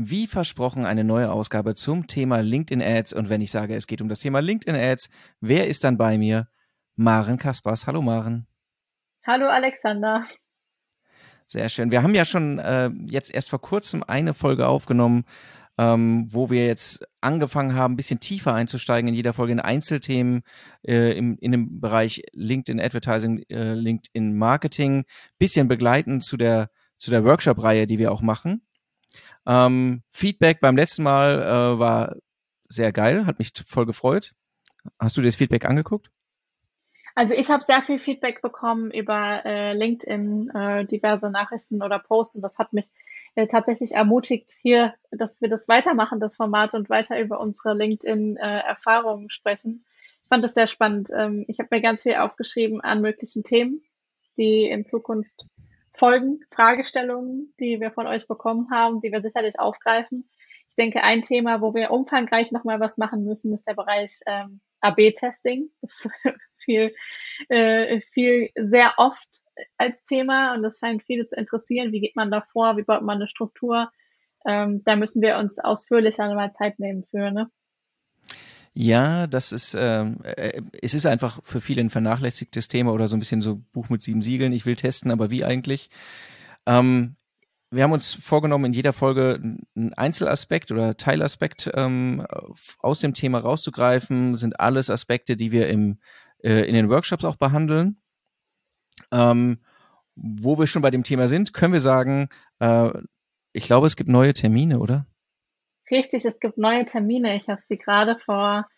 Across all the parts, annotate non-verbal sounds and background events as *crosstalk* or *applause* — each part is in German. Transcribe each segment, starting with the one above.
Wie versprochen, eine neue Ausgabe zum Thema LinkedIn Ads. Und wenn ich sage, es geht um das Thema LinkedIn Ads, wer ist dann bei mir? Maren Kaspers. Hallo Maren. Hallo Alexander. Sehr schön. Wir haben ja schon äh, jetzt erst vor kurzem eine Folge aufgenommen, ähm, wo wir jetzt angefangen haben, ein bisschen tiefer einzusteigen in jeder Folge in Einzelthemen äh, im, in dem Bereich LinkedIn Advertising, äh, LinkedIn Marketing, bisschen begleitend zu der, zu der Workshop-Reihe, die wir auch machen. Ähm, Feedback beim letzten Mal äh, war sehr geil, hat mich voll gefreut. Hast du dir das Feedback angeguckt? Also ich habe sehr viel Feedback bekommen über äh, LinkedIn, äh, diverse Nachrichten oder Posts und das hat mich äh, tatsächlich ermutigt, hier, dass wir das weitermachen, das Format und weiter über unsere LinkedIn-Erfahrungen sprechen. Ich fand das sehr spannend. Ähm, ich habe mir ganz viel aufgeschrieben an möglichen Themen, die in Zukunft Folgen, Fragestellungen, die wir von euch bekommen haben, die wir sicherlich aufgreifen. Ich denke, ein Thema, wo wir umfangreich nochmal was machen müssen, ist der Bereich ähm, AB-Testing. Das ist *laughs* viel, äh, viel sehr oft als Thema und das scheint viele zu interessieren. Wie geht man da vor? Wie baut man eine Struktur? Ähm, da müssen wir uns ausführlicher mal Zeit nehmen für, ne? Ja, das ist, ähm, äh, es ist einfach für viele ein vernachlässigtes Thema oder so ein bisschen so Buch mit sieben Siegeln. Ich will testen, aber wie eigentlich? Ähm, wir haben uns vorgenommen, in jeder Folge einen Einzelaspekt oder Teilaspekt ähm, aus dem Thema rauszugreifen. Sind alles Aspekte, die wir im, äh, in den Workshops auch behandeln. Ähm, wo wir schon bei dem Thema sind, können wir sagen, äh, ich glaube, es gibt neue Termine, oder? Richtig, es gibt neue Termine. Ich habe sie gerade vor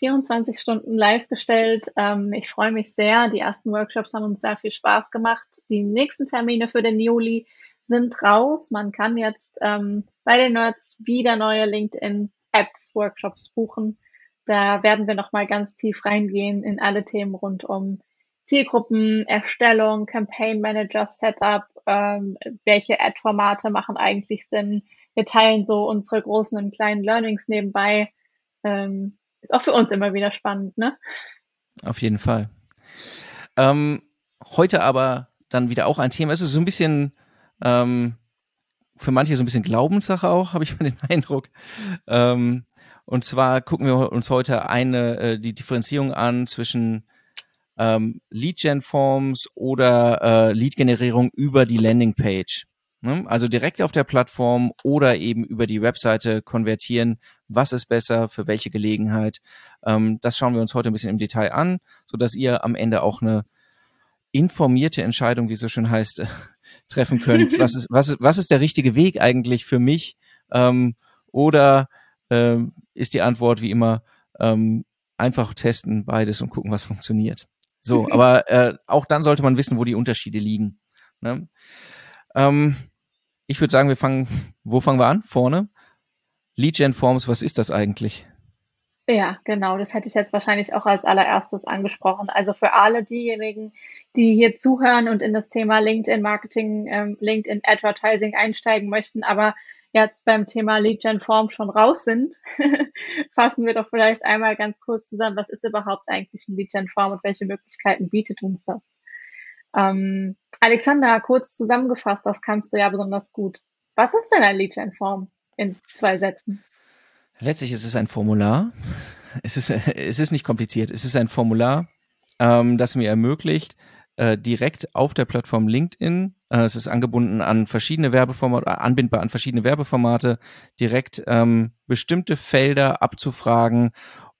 24 Stunden live gestellt. Ähm, ich freue mich sehr. Die ersten Workshops haben uns sehr viel Spaß gemacht. Die nächsten Termine für den Juli sind raus. Man kann jetzt ähm, bei den Nerds wieder neue LinkedIn Ads Workshops buchen. Da werden wir nochmal ganz tief reingehen in alle Themen rund um Zielgruppen, Erstellung, Campaign Manager, Setup, ähm, welche Ad-Formate machen eigentlich Sinn, wir teilen so unsere großen und kleinen Learnings nebenbei. Ähm, ist auch für uns immer wieder spannend, ne? Auf jeden Fall. Ähm, heute aber dann wieder auch ein Thema. Es ist so ein bisschen ähm, für manche so ein bisschen Glaubenssache auch, *laughs* habe ich mal den Eindruck. Ähm, und zwar gucken wir uns heute eine äh, die Differenzierung an zwischen ähm, Lead-Gen-Forms oder äh, Lead-Generierung über die Landingpage. Ne? Also direkt auf der Plattform oder eben über die Webseite konvertieren. Was ist besser für welche Gelegenheit? Ähm, das schauen wir uns heute ein bisschen im Detail an, so dass ihr am Ende auch eine informierte Entscheidung, wie es so schön heißt, *laughs* treffen könnt. Was ist, was, ist, was ist der richtige Weg eigentlich für mich? Ähm, oder ähm, ist die Antwort wie immer einfach testen beides und gucken, was funktioniert. So, *laughs* aber äh, auch dann sollte man wissen, wo die Unterschiede liegen. Ne? Ähm, ich würde sagen, wir fangen, wo fangen wir an? Vorne. Lead Gen Forms, was ist das eigentlich? Ja, genau, das hätte ich jetzt wahrscheinlich auch als allererstes angesprochen. Also für alle diejenigen, die hier zuhören und in das Thema LinkedIn Marketing, ähm, LinkedIn Advertising einsteigen möchten, aber jetzt beim Thema Lead Gen Form schon raus sind, *laughs* fassen wir doch vielleicht einmal ganz kurz zusammen, was ist überhaupt eigentlich ein Lead Gen Form und welche Möglichkeiten bietet uns das? Ähm, Alexander, kurz zusammengefasst, das kannst du ja besonders gut. Was ist denn ein Lead-Gen-Form in zwei Sätzen? Letztlich ist es ein Formular. Es ist, *laughs* es ist nicht kompliziert. Es ist ein Formular, ähm, das mir ermöglicht, äh, direkt auf der Plattform LinkedIn, äh, es ist angebunden an verschiedene Werbeformate, äh, anbindbar an verschiedene Werbeformate, direkt ähm, bestimmte Felder abzufragen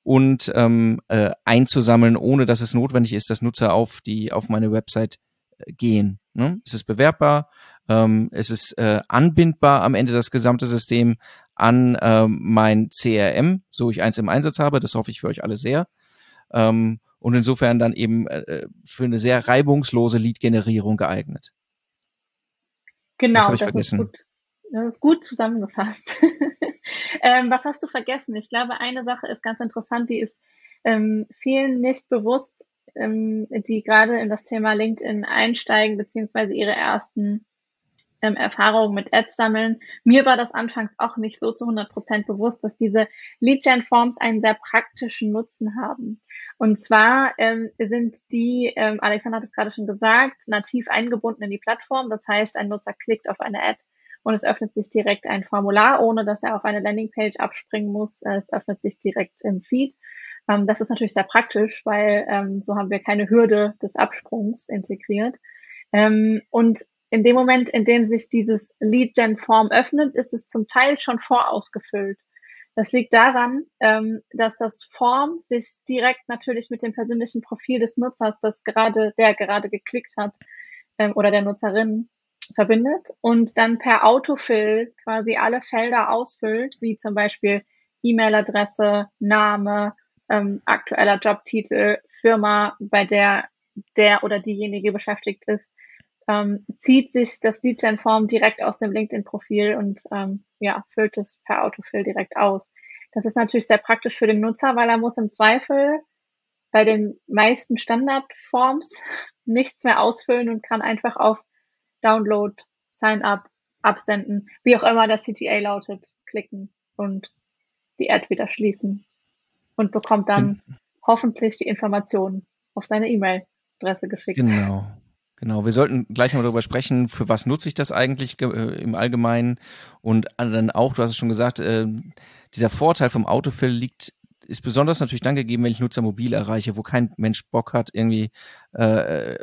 und ähm, äh, einzusammeln, ohne dass es notwendig ist, dass Nutzer auf die auf meine Website gehen. Ne? Es ist bewerbbar, ähm, es ist äh, anbindbar am Ende das gesamte System an ähm, mein CRM, so ich eins im Einsatz habe. Das hoffe ich für euch alle sehr. Ähm, und insofern dann eben äh, für eine sehr reibungslose Lead-Generierung geeignet. Genau, das, das ist gut. Das ist gut zusammengefasst. *laughs* ähm, was hast du vergessen? Ich glaube, eine Sache ist ganz interessant, die ist ähm, vielen nicht bewusst, ähm, die gerade in das Thema LinkedIn einsteigen, beziehungsweise ihre ersten ähm, Erfahrungen mit Ads sammeln. Mir war das anfangs auch nicht so zu 100 Prozent bewusst, dass diese Lead-Gen-Forms einen sehr praktischen Nutzen haben. Und zwar ähm, sind die, ähm, Alexander hat es gerade schon gesagt, nativ eingebunden in die Plattform. Das heißt, ein Nutzer klickt auf eine Ad und es öffnet sich direkt ein Formular, ohne dass er auf eine Landingpage abspringen muss. Es öffnet sich direkt im Feed. Ähm, das ist natürlich sehr praktisch, weil ähm, so haben wir keine Hürde des Absprungs integriert. Ähm, und in dem Moment, in dem sich dieses Lead-Gen-Form öffnet, ist es zum Teil schon vorausgefüllt. Das liegt daran, ähm, dass das Form sich direkt natürlich mit dem persönlichen Profil des Nutzers, das gerade, der gerade geklickt hat, ähm, oder der Nutzerin verbindet und dann per Autofill quasi alle Felder ausfüllt, wie zum Beispiel E-Mail-Adresse, Name, ähm, aktueller Jobtitel, Firma, bei der der oder diejenige beschäftigt ist, ähm, zieht sich das Lead-Gen-Form direkt aus dem LinkedIn-Profil und ähm, ja, füllt es per Autofill direkt aus. Das ist natürlich sehr praktisch für den Nutzer, weil er muss im Zweifel bei den meisten Standardforms *laughs* nichts mehr ausfüllen und kann einfach auf Download, Sign up, absenden, wie auch immer der CTA lautet, klicken und die Ad wieder schließen und bekommt dann genau. hoffentlich die Informationen auf seine E-Mail-Adresse geschickt. Genau. Genau, wir sollten gleich mal darüber sprechen, für was nutze ich das eigentlich äh, im Allgemeinen und dann auch, du hast es schon gesagt, äh, dieser Vorteil vom Autofill liegt ist besonders natürlich dann gegeben, wenn ich Nutzer mobil erreiche, wo kein Mensch Bock hat, irgendwie äh,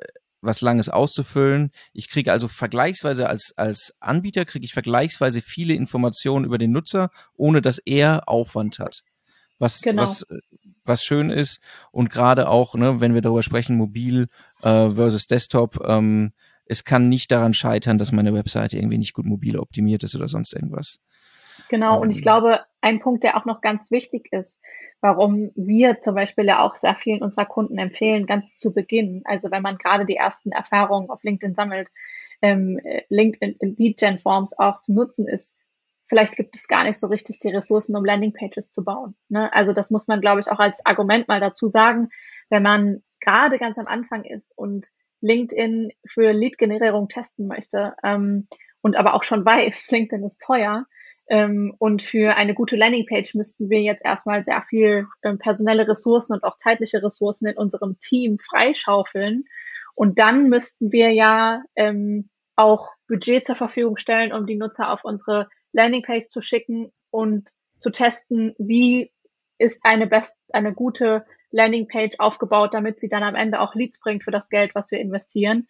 was Langes auszufüllen. Ich kriege also vergleichsweise als, als Anbieter, kriege ich vergleichsweise viele Informationen über den Nutzer, ohne dass er Aufwand hat. Was, genau. was, was schön ist und gerade auch, ne, wenn wir darüber sprechen, mobil äh, versus Desktop, ähm, es kann nicht daran scheitern, dass meine Webseite irgendwie nicht gut mobil optimiert ist oder sonst irgendwas. Genau, und ich ähm. glaube, ein Punkt, der auch noch ganz wichtig ist, warum wir zum Beispiel ja auch sehr vielen unserer Kunden empfehlen, ganz zu Beginn, also wenn man gerade die ersten Erfahrungen auf LinkedIn sammelt, ähm, LinkedIn Lead Gen Forms auch zu nutzen ist, vielleicht gibt es gar nicht so richtig die Ressourcen, um Landingpages zu bauen. Ne? Also das muss man, glaube ich, auch als Argument mal dazu sagen, wenn man gerade ganz am Anfang ist und LinkedIn für Lead-Generierung testen möchte ähm, und aber auch schon weiß, *laughs* LinkedIn ist teuer, ähm, und für eine gute Landingpage müssten wir jetzt erstmal sehr viel ähm, personelle Ressourcen und auch zeitliche Ressourcen in unserem Team freischaufeln. Und dann müssten wir ja ähm, auch Budget zur Verfügung stellen, um die Nutzer auf unsere Landingpage zu schicken und zu testen, wie ist eine best, eine gute Landingpage aufgebaut, damit sie dann am Ende auch Leads bringt für das Geld, was wir investieren.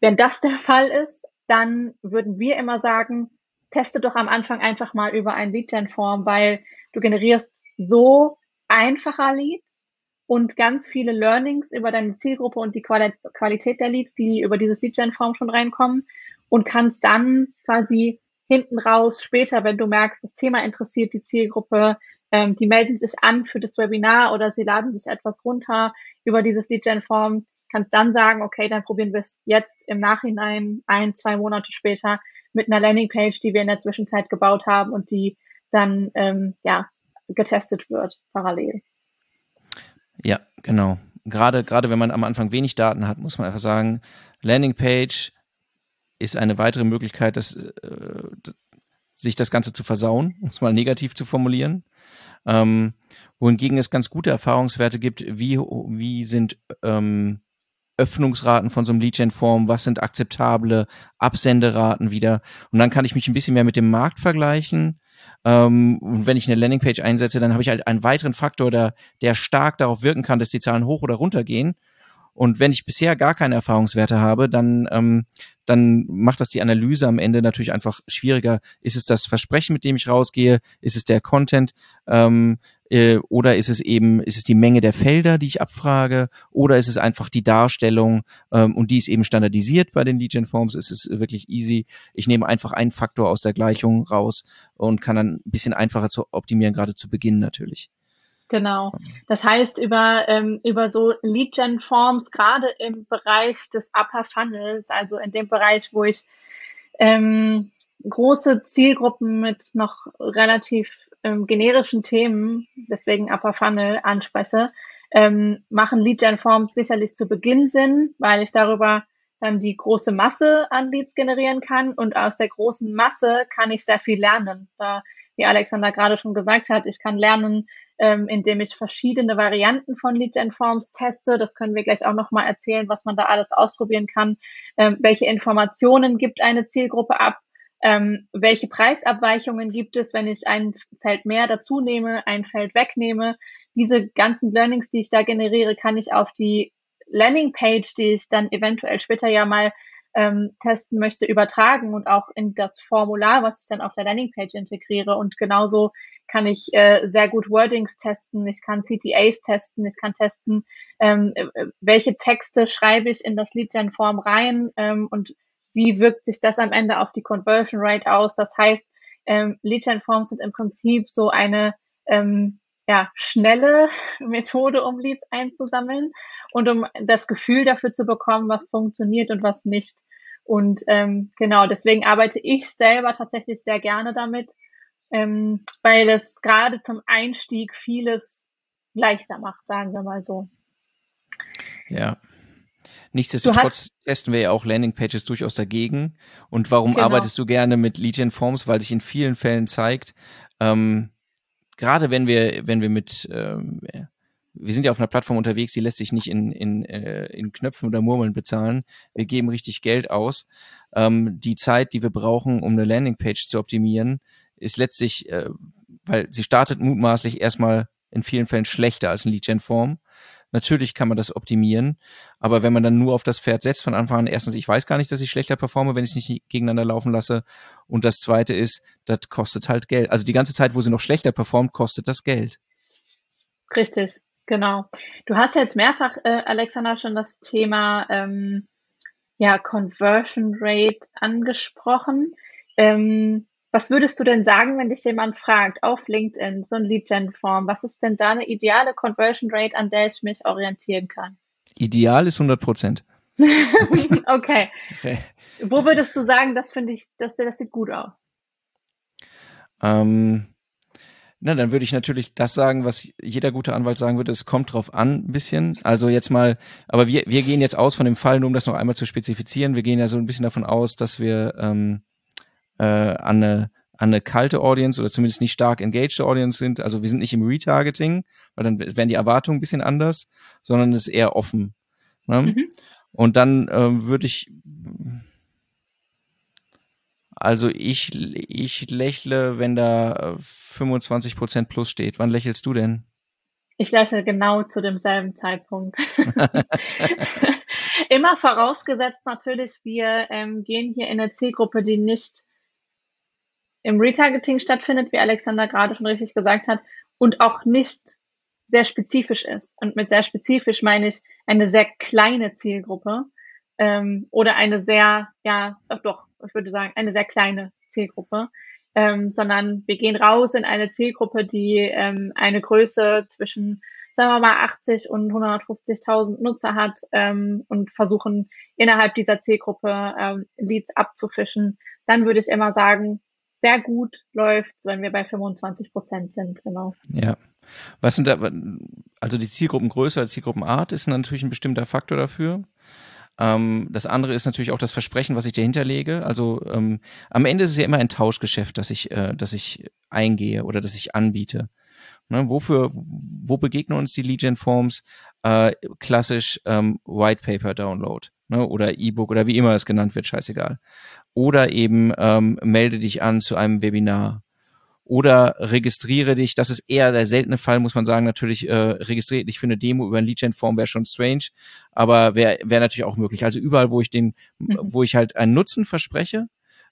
Wenn das der Fall ist, dann würden wir immer sagen, teste doch am Anfang einfach mal über ein Lead-Gen-Form, weil du generierst so einfacher Leads und ganz viele Learnings über deine Zielgruppe und die Qualität der Leads, die über dieses Lead-Gen-Form schon reinkommen und kannst dann quasi hinten raus später, wenn du merkst, das Thema interessiert die Zielgruppe, ähm, die melden sich an für das Webinar oder sie laden sich etwas runter über dieses Lead-Gen-Form, kannst dann sagen, okay, dann probieren wir es jetzt im Nachhinein ein, zwei Monate später mit einer Landingpage, die wir in der Zwischenzeit gebaut haben und die dann ähm, ja getestet wird parallel. Ja, genau. Gerade gerade wenn man am Anfang wenig Daten hat, muss man einfach sagen, Landingpage ist eine weitere Möglichkeit, das, äh, sich das Ganze zu versauen, um es mal negativ zu formulieren. Ähm, wohingegen es ganz gute Erfahrungswerte gibt, wie, wie sind ähm, Öffnungsraten von so einem Lead-Gen-Form, was sind akzeptable Absenderaten wieder. Und dann kann ich mich ein bisschen mehr mit dem Markt vergleichen. Ähm, und wenn ich eine Landingpage einsetze, dann habe ich halt einen weiteren Faktor, der, der stark darauf wirken kann, dass die Zahlen hoch oder runter gehen. Und wenn ich bisher gar keine Erfahrungswerte habe, dann, ähm, dann macht das die Analyse am Ende natürlich einfach schwieriger. Ist es das Versprechen, mit dem ich rausgehe? Ist es der Content? Ähm, äh, oder ist es eben, ist es die Menge der Felder, die ich abfrage? Oder ist es einfach die Darstellung ähm, und die ist eben standardisiert bei den Legion Forms? Ist es wirklich easy? Ich nehme einfach einen Faktor aus der Gleichung raus und kann dann ein bisschen einfacher zu optimieren, gerade zu Beginn natürlich. Genau. Das heißt, über, ähm, über so Lead-Gen-Forms, gerade im Bereich des Upper Funnels, also in dem Bereich, wo ich ähm, große Zielgruppen mit noch relativ ähm, generischen Themen, deswegen Upper Funnel anspreche, ähm, machen Lead Gen Forms sicherlich zu Beginn Sinn, weil ich darüber dann die große Masse an Leads generieren kann und aus der großen Masse kann ich sehr viel lernen. Da, wie Alexander gerade schon gesagt hat, ich kann lernen, ähm, indem ich verschiedene Varianten von Lead Gen Forms teste. Das können wir gleich auch nochmal erzählen, was man da alles ausprobieren kann. Ähm, welche Informationen gibt eine Zielgruppe ab? Ähm, welche Preisabweichungen gibt es, wenn ich ein Feld mehr dazu nehme, ein Feld wegnehme? Diese ganzen Learnings, die ich da generiere, kann ich auf die Landingpage, die ich dann eventuell später ja mal ähm, testen möchte, übertragen und auch in das Formular, was ich dann auf der Landingpage integriere. Und genauso kann ich äh, sehr gut Wordings testen, ich kann CTAs testen, ich kann testen, ähm, äh, welche Texte schreibe ich in das Lead-Gen-Form rein ähm, und wie wirkt sich das am Ende auf die Conversion Rate aus. Das heißt, ähm, Lead-Gen-Forms sind im Prinzip so eine ähm, ja, schnelle *laughs* Methode, um Leads einzusammeln und um das Gefühl dafür zu bekommen, was funktioniert und was nicht. Und ähm, genau, deswegen arbeite ich selber tatsächlich sehr gerne damit, ähm, weil es gerade zum Einstieg vieles leichter macht, sagen wir mal so. Ja. Nichtsdestotrotz testen wir ja auch Landingpages durchaus dagegen. Und warum genau. arbeitest du gerne mit Legion Forms? Weil sich in vielen Fällen zeigt, ähm, gerade wenn wir, wenn wir mit, ähm, wir sind ja auf einer Plattform unterwegs, die lässt sich nicht in, in, äh, in Knöpfen oder Murmeln bezahlen. Wir geben richtig Geld aus. Ähm, die Zeit, die wir brauchen, um eine Landingpage zu optimieren, ist letztlich, äh, weil sie startet mutmaßlich erstmal in vielen Fällen schlechter als ein Lead-Gen-Form. Natürlich kann man das optimieren, aber wenn man dann nur auf das Pferd setzt von Anfang an, erstens, ich weiß gar nicht, dass ich schlechter performe, wenn ich es nicht gegeneinander laufen lasse. Und das zweite ist, das kostet halt Geld. Also die ganze Zeit, wo sie noch schlechter performt, kostet das Geld. Richtig, genau. Du hast jetzt mehrfach, äh, Alexander, schon das Thema ähm, ja, Conversion Rate angesprochen. Ähm, was würdest du denn sagen, wenn dich jemand fragt auf LinkedIn, so ein Lead-Gen-Form, was ist denn da eine ideale Conversion Rate, an der ich mich orientieren kann? Ideal ist 100 Prozent. *laughs* okay. okay. Wo würdest du sagen, das finde ich, das, das sieht gut aus? Ähm, na, dann würde ich natürlich das sagen, was jeder gute Anwalt sagen würde. Es kommt drauf an, ein bisschen. Also jetzt mal, aber wir, wir gehen jetzt aus von dem Fall, nur um das noch einmal zu spezifizieren. Wir gehen ja so ein bisschen davon aus, dass wir ähm, äh, an, eine, an eine kalte Audience oder zumindest nicht stark engaged Audience sind. Also wir sind nicht im Retargeting, weil dann wären die Erwartungen ein bisschen anders, sondern es ist eher offen. Ne? Mhm. Und dann äh, würde ich, also ich, ich lächle, wenn da 25 äh, Prozent plus steht. Wann lächelst du denn? Ich lächle genau zu demselben Zeitpunkt. *laughs* Immer vorausgesetzt natürlich, wir ähm, gehen hier in eine Zielgruppe, die nicht im Retargeting stattfindet, wie Alexander gerade schon richtig gesagt hat, und auch nicht sehr spezifisch ist. Und mit sehr spezifisch meine ich eine sehr kleine Zielgruppe ähm, oder eine sehr, ja, doch, ich würde sagen, eine sehr kleine Zielgruppe, ähm, sondern wir gehen raus in eine Zielgruppe, die ähm, eine Größe zwischen, sagen wir mal, 80 und 150.000 Nutzer hat ähm, und versuchen innerhalb dieser Zielgruppe ähm, Leads abzufischen. Dann würde ich immer sagen, sehr gut läuft, wenn wir bei 25 Prozent sind, genau. Ja. Was sind da, also die Zielgruppengröße als Zielgruppenart ist natürlich ein bestimmter Faktor dafür. Ähm, das andere ist natürlich auch das Versprechen, was ich dahinter lege. Also ähm, am Ende ist es ja immer ein Tauschgeschäft, dass ich, äh, dass ich eingehe oder dass ich anbiete. Ne, wofür, wo begegnen uns die Legion Forms? Äh, klassisch ähm, White Paper Download ne, oder E-Book oder wie immer es genannt wird, scheißegal. Oder eben ähm, melde dich an zu einem Webinar. Oder registriere dich, das ist eher der seltene Fall, muss man sagen, natürlich äh, registriere dich für eine Demo über ein Lead-Gen-Form wäre schon strange, aber wäre wär natürlich auch möglich. Also überall, wo ich den, mhm. wo ich halt einen Nutzen verspreche,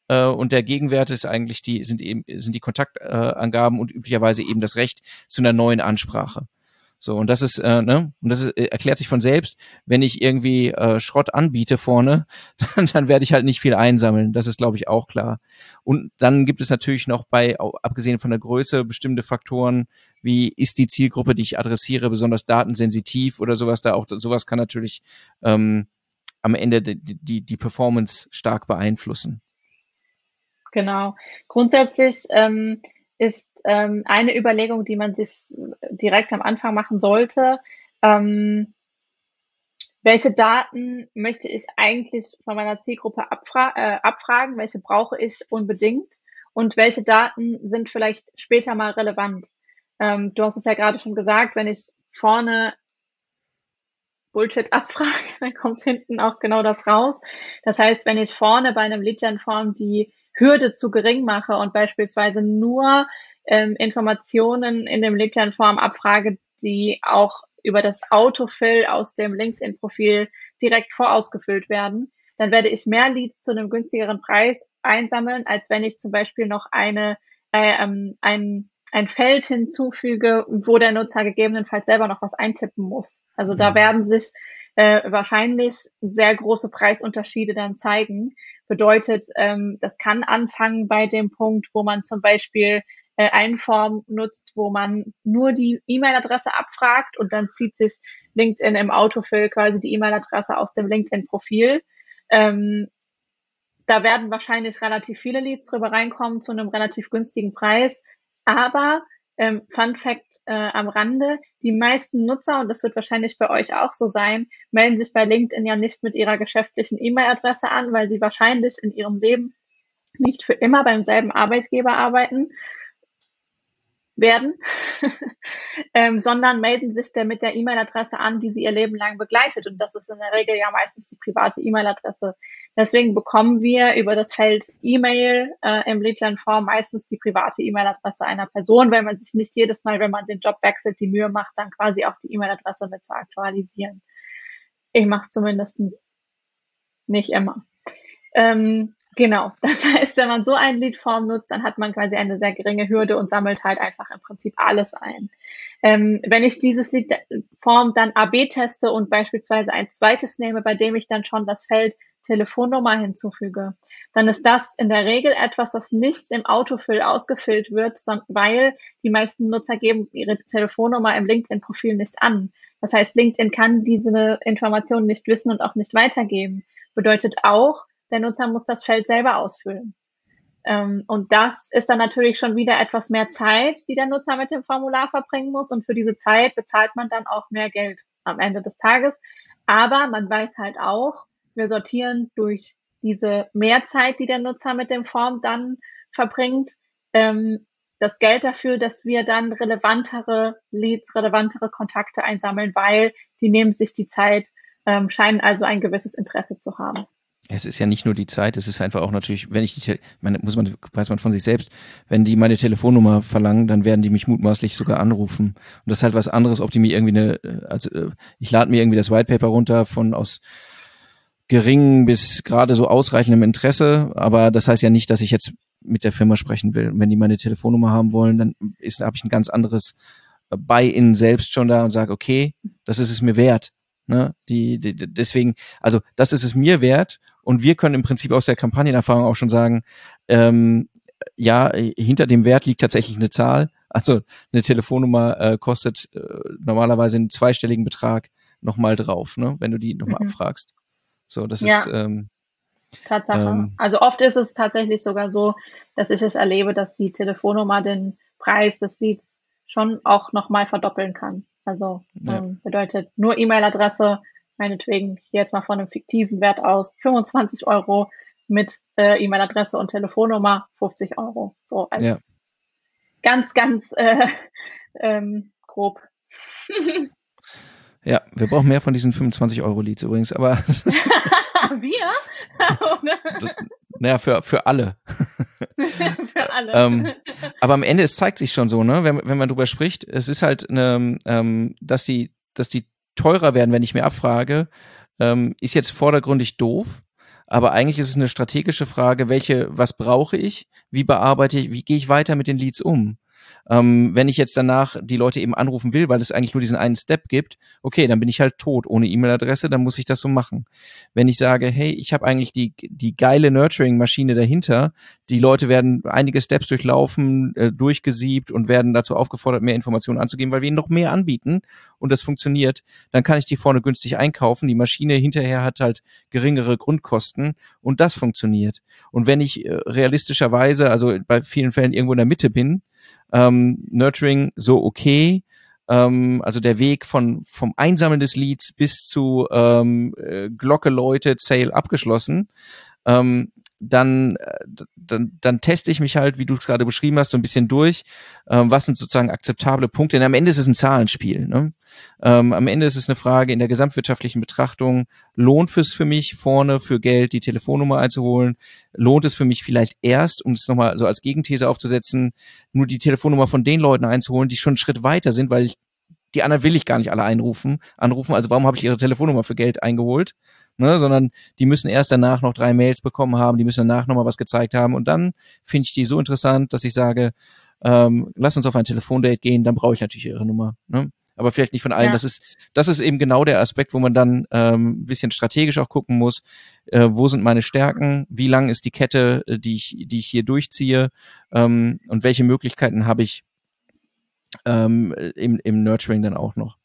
äh, und der Gegenwert ist eigentlich die, sind eben, sind die Kontaktangaben äh, und üblicherweise eben das Recht zu einer neuen Ansprache. So, und das ist, äh, ne, und das ist, äh, erklärt sich von selbst, wenn ich irgendwie äh, Schrott anbiete vorne, *laughs* dann, dann werde ich halt nicht viel einsammeln. Das ist, glaube ich, auch klar. Und dann gibt es natürlich noch bei, abgesehen von der Größe, bestimmte Faktoren, wie ist die Zielgruppe, die ich adressiere, besonders datensensitiv oder sowas da auch, sowas kann natürlich ähm, am Ende die, die, die Performance stark beeinflussen. Genau. Grundsätzlich ähm, ist ähm, eine Überlegung, die man sich direkt am Anfang machen sollte, ähm, welche Daten möchte ich eigentlich von meiner Zielgruppe abfra äh, abfragen, welche brauche ich unbedingt und welche Daten sind vielleicht später mal relevant. Ähm, du hast es ja gerade schon gesagt, wenn ich vorne Bullshit abfrage, *laughs* dann kommt hinten auch genau das raus. Das heißt, wenn ich vorne bei einem Lead-Gen-Form die Hürde zu gering mache und beispielsweise nur ähm, Informationen in dem LinkedIn-Form abfrage, die auch über das Autofill aus dem LinkedIn-Profil direkt vorausgefüllt werden, dann werde ich mehr Leads zu einem günstigeren Preis einsammeln, als wenn ich zum Beispiel noch eine, äh, ähm, ein, ein Feld hinzufüge, wo der Nutzer gegebenenfalls selber noch was eintippen muss. Also da mhm. werden sich äh, wahrscheinlich sehr große Preisunterschiede dann zeigen. Bedeutet, ähm, das kann anfangen bei dem Punkt, wo man zum Beispiel äh, eine Form nutzt, wo man nur die E-Mail-Adresse abfragt und dann zieht sich LinkedIn im Autofill quasi die E-Mail-Adresse aus dem LinkedIn-Profil. Ähm, da werden wahrscheinlich relativ viele Leads drüber reinkommen zu einem relativ günstigen Preis. Aber ähm, Fun Fact äh, am Rande, die meisten Nutzer, und das wird wahrscheinlich bei euch auch so sein, melden sich bei LinkedIn ja nicht mit ihrer geschäftlichen E-Mail-Adresse an, weil sie wahrscheinlich in ihrem Leben nicht für immer beim selben Arbeitgeber arbeiten werden, *laughs* ähm, sondern melden sich der mit der E-Mail-Adresse an, die sie ihr Leben lang begleitet. Und das ist in der Regel ja meistens die private E-Mail-Adresse. Deswegen bekommen wir über das Feld E-Mail äh, im Leadline-Form meistens die private E-Mail-Adresse einer Person, weil man sich nicht jedes Mal, wenn man den Job wechselt, die Mühe macht, dann quasi auch die E-Mail-Adresse mit zu aktualisieren. Ich mache es zumindest nicht immer. Ähm, Genau. *laughs* Das heißt, wenn man so ein Leadform nutzt, dann hat man quasi eine sehr geringe Hürde und sammelt halt einfach im Prinzip alles ein. Ähm, wenn ich dieses Leadform dann AB teste und beispielsweise ein zweites nehme, bei dem ich dann schon das Feld Telefonnummer hinzufüge, dann ist das in der Regel etwas, was nicht im Autofill ausgefüllt wird, weil die meisten Nutzer geben ihre Telefonnummer im LinkedIn-Profil nicht an. Das heißt, LinkedIn kann diese Informationen nicht wissen und auch nicht weitergeben. Bedeutet auch, der Nutzer muss das Feld selber ausfüllen. Ähm, und das ist dann natürlich schon wieder etwas mehr Zeit, die der Nutzer mit dem Formular verbringen muss. Und für diese Zeit bezahlt man dann auch mehr Geld am Ende des Tages. Aber man weiß halt auch, wir sortieren durch diese Mehrzeit, die der Nutzer mit dem Form dann verbringt, ähm, das Geld dafür, dass wir dann relevantere Leads, relevantere Kontakte einsammeln, weil die nehmen sich die Zeit, ähm, scheinen also ein gewisses Interesse zu haben es ist ja nicht nur die Zeit, es ist einfach auch natürlich, wenn ich die, meine, muss man, weiß man von sich selbst, wenn die meine Telefonnummer verlangen, dann werden die mich mutmaßlich sogar anrufen. Und das ist halt was anderes, ob die mir irgendwie eine, also ich lade mir irgendwie das White Paper runter von aus geringen bis gerade so ausreichendem Interesse, aber das heißt ja nicht, dass ich jetzt mit der Firma sprechen will. Wenn die meine Telefonnummer haben wollen, dann ist, habe ich ein ganz anderes Buy-in selbst schon da und sage, okay, das ist es mir wert. Ne? Die, die, deswegen, also das ist es mir wert und wir können im Prinzip aus der Kampagnenerfahrung auch schon sagen, ähm, ja, hinter dem Wert liegt tatsächlich eine Zahl. Also eine Telefonnummer äh, kostet äh, normalerweise einen zweistelligen Betrag nochmal drauf, ne? wenn du die nochmal mhm. abfragst. So, das ja. ist ähm, Tatsache. Ähm, also oft ist es tatsächlich sogar so, dass ich es erlebe, dass die Telefonnummer den Preis des Leads schon auch nochmal verdoppeln kann. Also ja. ähm, bedeutet nur E-Mail-Adresse, meinetwegen hier jetzt mal von einem fiktiven Wert aus, 25 Euro mit äh, E-Mail-Adresse und Telefonnummer 50 Euro. So als ja. ganz, ganz äh, *laughs* ähm, grob. ja, wir brauchen mehr von diesen 25 Euro Leads übrigens, aber *laughs* wir? *laughs* naja, für, für alle. für alle. ähm, aber am Ende, es zeigt sich schon so, ne, wenn, wenn man drüber spricht, es ist halt, eine, ähm, dass die, dass die teurer werden, wenn ich mir abfrage, ähm, ist jetzt vordergründig doof. Aber eigentlich ist es eine strategische Frage, welche, was brauche ich, wie bearbeite ich, wie gehe ich weiter mit den Leads um? Ähm, wenn ich jetzt danach die Leute eben anrufen will, weil es eigentlich nur diesen einen Step gibt, okay, dann bin ich halt tot ohne E-Mail-Adresse, dann muss ich das so machen. Wenn ich sage, hey, ich habe eigentlich die, die geile Nurturing-Maschine dahinter, die Leute werden einige Steps durchlaufen, äh, durchgesiebt und werden dazu aufgefordert, mehr Informationen anzugeben, weil wir ihnen noch mehr anbieten und das funktioniert, dann kann ich die vorne günstig einkaufen. Die Maschine hinterher hat halt geringere Grundkosten und das funktioniert. Und wenn ich äh, realistischerweise, also bei vielen Fällen irgendwo in der Mitte bin, ähm, Nurturing so okay, ähm, also der Weg von vom Einsammeln des Leads bis zu ähm, äh, Glocke läutet, Sale abgeschlossen, ähm, dann, äh, dann, dann teste ich mich halt, wie du es gerade beschrieben hast, so ein bisschen durch. Ähm, was sind sozusagen akzeptable Punkte? Denn am Ende ist es ein Zahlenspiel. Ne? Ähm, am Ende ist es eine Frage in der gesamtwirtschaftlichen Betrachtung, lohnt es für mich vorne für Geld die Telefonnummer einzuholen? Lohnt es für mich vielleicht erst, um es nochmal so als Gegenthese aufzusetzen, nur die Telefonnummer von den Leuten einzuholen, die schon einen Schritt weiter sind, weil ich die anderen will ich gar nicht alle einrufen, anrufen. Also warum habe ich ihre Telefonnummer für Geld eingeholt? Ne, sondern die müssen erst danach noch drei Mails bekommen haben, die müssen danach nochmal was gezeigt haben und dann finde ich die so interessant, dass ich sage, ähm, lass uns auf ein Telefondate gehen, dann brauche ich natürlich ihre Nummer. Ne? Aber vielleicht nicht von allen. Ja. Das ist, das ist eben genau der Aspekt, wo man dann ähm, ein bisschen strategisch auch gucken muss, äh, wo sind meine Stärken, wie lang ist die Kette, äh, die ich, die ich hier durchziehe ähm, und welche Möglichkeiten habe ich, ähm, im, im Nurturing dann auch noch.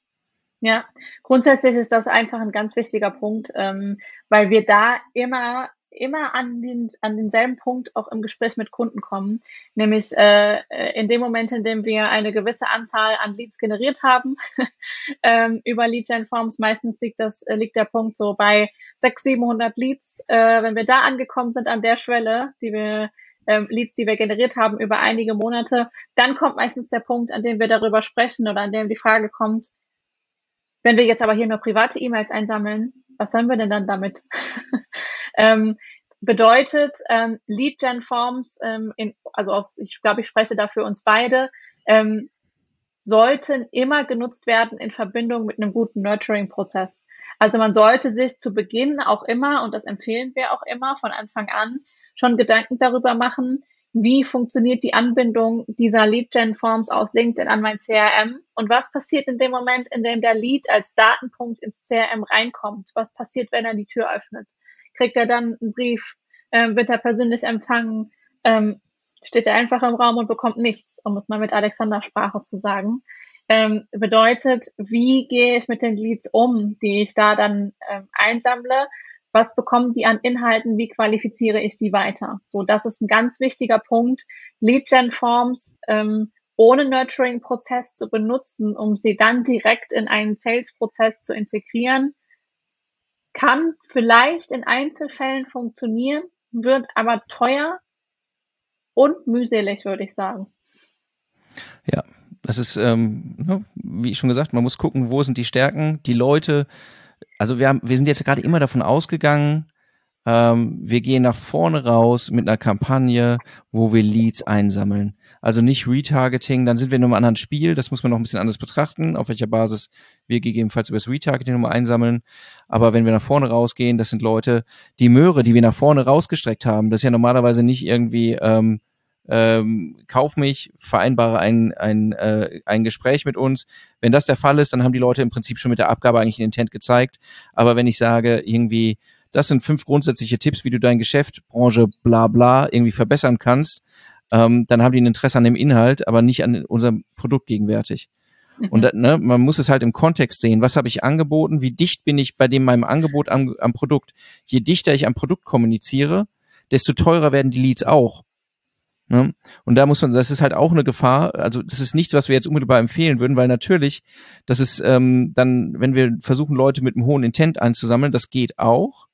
Ja, grundsätzlich ist das einfach ein ganz wichtiger Punkt, ähm, weil wir da immer immer an, den, an denselben Punkt auch im Gespräch mit Kunden kommen, nämlich äh, in dem Moment, in dem wir eine gewisse Anzahl an Leads generiert haben *laughs* ähm, über Lead Gen Forms. Meistens liegt das liegt der Punkt so bei 600, 700 Leads. Äh, wenn wir da angekommen sind an der Schwelle, die wir ähm, Leads, die wir generiert haben über einige Monate, dann kommt meistens der Punkt, an dem wir darüber sprechen oder an dem die Frage kommt, wenn wir jetzt aber hier nur private E-Mails einsammeln, was sollen wir denn dann damit? *laughs* ähm, bedeutet ähm, Lead Gen Forms, ähm, in, also aus, ich glaube, ich spreche da für uns beide, ähm, sollten immer genutzt werden in Verbindung mit einem guten Nurturing-Prozess. Also man sollte sich zu Beginn auch immer, und das empfehlen wir auch immer von Anfang an, schon Gedanken darüber machen, wie funktioniert die Anbindung dieser Lead-Gen-Forms aus LinkedIn an mein CRM und was passiert in dem Moment, in dem der Lead als Datenpunkt ins CRM reinkommt? Was passiert, wenn er die Tür öffnet? Kriegt er dann einen Brief? Ähm, wird er persönlich empfangen? Ähm, steht er einfach im Raum und bekommt nichts, um es mal mit Alexander Sprache zu sagen. Ähm, bedeutet, wie gehe ich mit den Leads um, die ich da dann ähm, einsammle? Was bekommen die an Inhalten, wie qualifiziere ich die weiter. So, das ist ein ganz wichtiger Punkt. Lead-Gen-Forms ähm, ohne Nurturing-Prozess zu benutzen, um sie dann direkt in einen Sales-Prozess zu integrieren, kann vielleicht in Einzelfällen funktionieren, wird aber teuer und mühselig, würde ich sagen. Ja, das ist, ähm, ne, wie schon gesagt, man muss gucken, wo sind die Stärken, die Leute, also wir, haben, wir sind jetzt gerade immer davon ausgegangen, ähm, wir gehen nach vorne raus mit einer Kampagne, wo wir Leads einsammeln. Also nicht Retargeting, dann sind wir in einem anderen Spiel, das muss man noch ein bisschen anders betrachten, auf welcher Basis wir gegebenenfalls über das Retargeting nochmal einsammeln. Aber wenn wir nach vorne rausgehen, das sind Leute, die Möhre, die wir nach vorne rausgestreckt haben, das ist ja normalerweise nicht irgendwie ähm, ähm, kauf mich, vereinbare ein, ein, äh, ein Gespräch mit uns. Wenn das der Fall ist, dann haben die Leute im Prinzip schon mit der Abgabe eigentlich den Intent gezeigt. Aber wenn ich sage, irgendwie, das sind fünf grundsätzliche Tipps, wie du dein Geschäft, Branche, bla bla, irgendwie verbessern kannst, ähm, dann haben die ein Interesse an dem Inhalt, aber nicht an unserem Produkt gegenwärtig. Mhm. Und ne, man muss es halt im Kontext sehen. Was habe ich angeboten? Wie dicht bin ich bei dem meinem Angebot am, am Produkt? Je dichter ich am Produkt kommuniziere, desto teurer werden die Leads auch. Ne? Und da muss man, das ist halt auch eine Gefahr. Also das ist nichts, was wir jetzt unmittelbar empfehlen würden, weil natürlich, das ist ähm, dann, wenn wir versuchen, Leute mit einem hohen Intent einzusammeln, das geht auch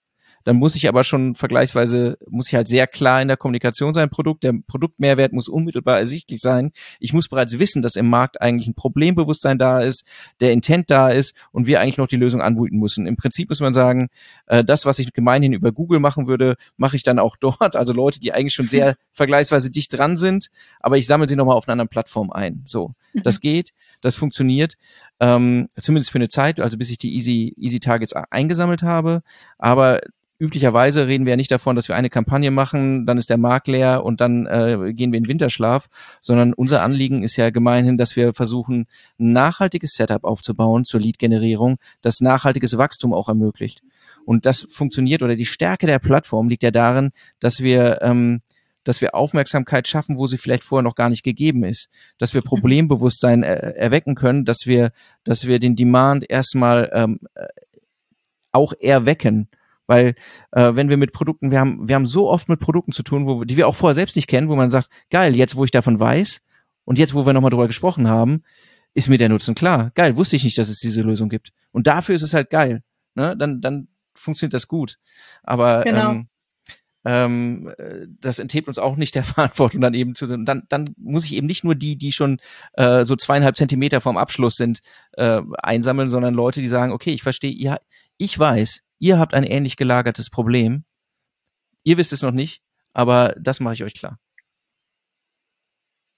dann muss ich aber schon vergleichsweise, muss ich halt sehr klar in der Kommunikation sein, Produkt. Der Produktmehrwert muss unmittelbar ersichtlich sein. Ich muss bereits wissen, dass im Markt eigentlich ein Problembewusstsein da ist, der Intent da ist und wir eigentlich noch die Lösung anbieten müssen. Im Prinzip muss man sagen, äh, das, was ich gemeinhin über Google machen würde, mache ich dann auch *laughs* dort. Also Leute, die eigentlich schon sehr *laughs* vergleichsweise dicht dran sind, aber ich sammle sie nochmal auf einer anderen Plattform ein. So, das mhm. geht, das funktioniert. Ähm, zumindest für eine Zeit, also bis ich die Easy, Easy Targets eingesammelt habe. Aber üblicherweise reden wir ja nicht davon, dass wir eine Kampagne machen, dann ist der Markt leer und dann äh, gehen wir in Winterschlaf, sondern unser Anliegen ist ja gemeinhin, dass wir versuchen, ein nachhaltiges Setup aufzubauen zur Lead-Generierung, das nachhaltiges Wachstum auch ermöglicht. Und das funktioniert oder die Stärke der Plattform liegt ja darin, dass wir ähm, dass wir Aufmerksamkeit schaffen, wo sie vielleicht vorher noch gar nicht gegeben ist, dass wir mhm. Problembewusstsein äh, erwecken können, dass wir, dass wir den Demand erstmal ähm, äh, auch erwecken weil äh, wenn wir mit Produkten, wir haben, wir haben so oft mit Produkten zu tun, wo, die wir auch vorher selbst nicht kennen, wo man sagt, geil, jetzt wo ich davon weiß und jetzt wo wir nochmal drüber gesprochen haben, ist mir der Nutzen klar. Geil, wusste ich nicht, dass es diese Lösung gibt. Und dafür ist es halt geil. Ne? Dann, dann funktioniert das gut. Aber genau. ähm, ähm, das enthebt uns auch nicht der *laughs* Verantwortung dann eben zu dann dann muss ich eben nicht nur die die schon äh, so zweieinhalb Zentimeter vom Abschluss sind äh, einsammeln sondern Leute die sagen okay ich verstehe ja ich weiß ihr habt ein ähnlich gelagertes Problem. Ihr wisst es noch nicht, aber das mache ich euch klar.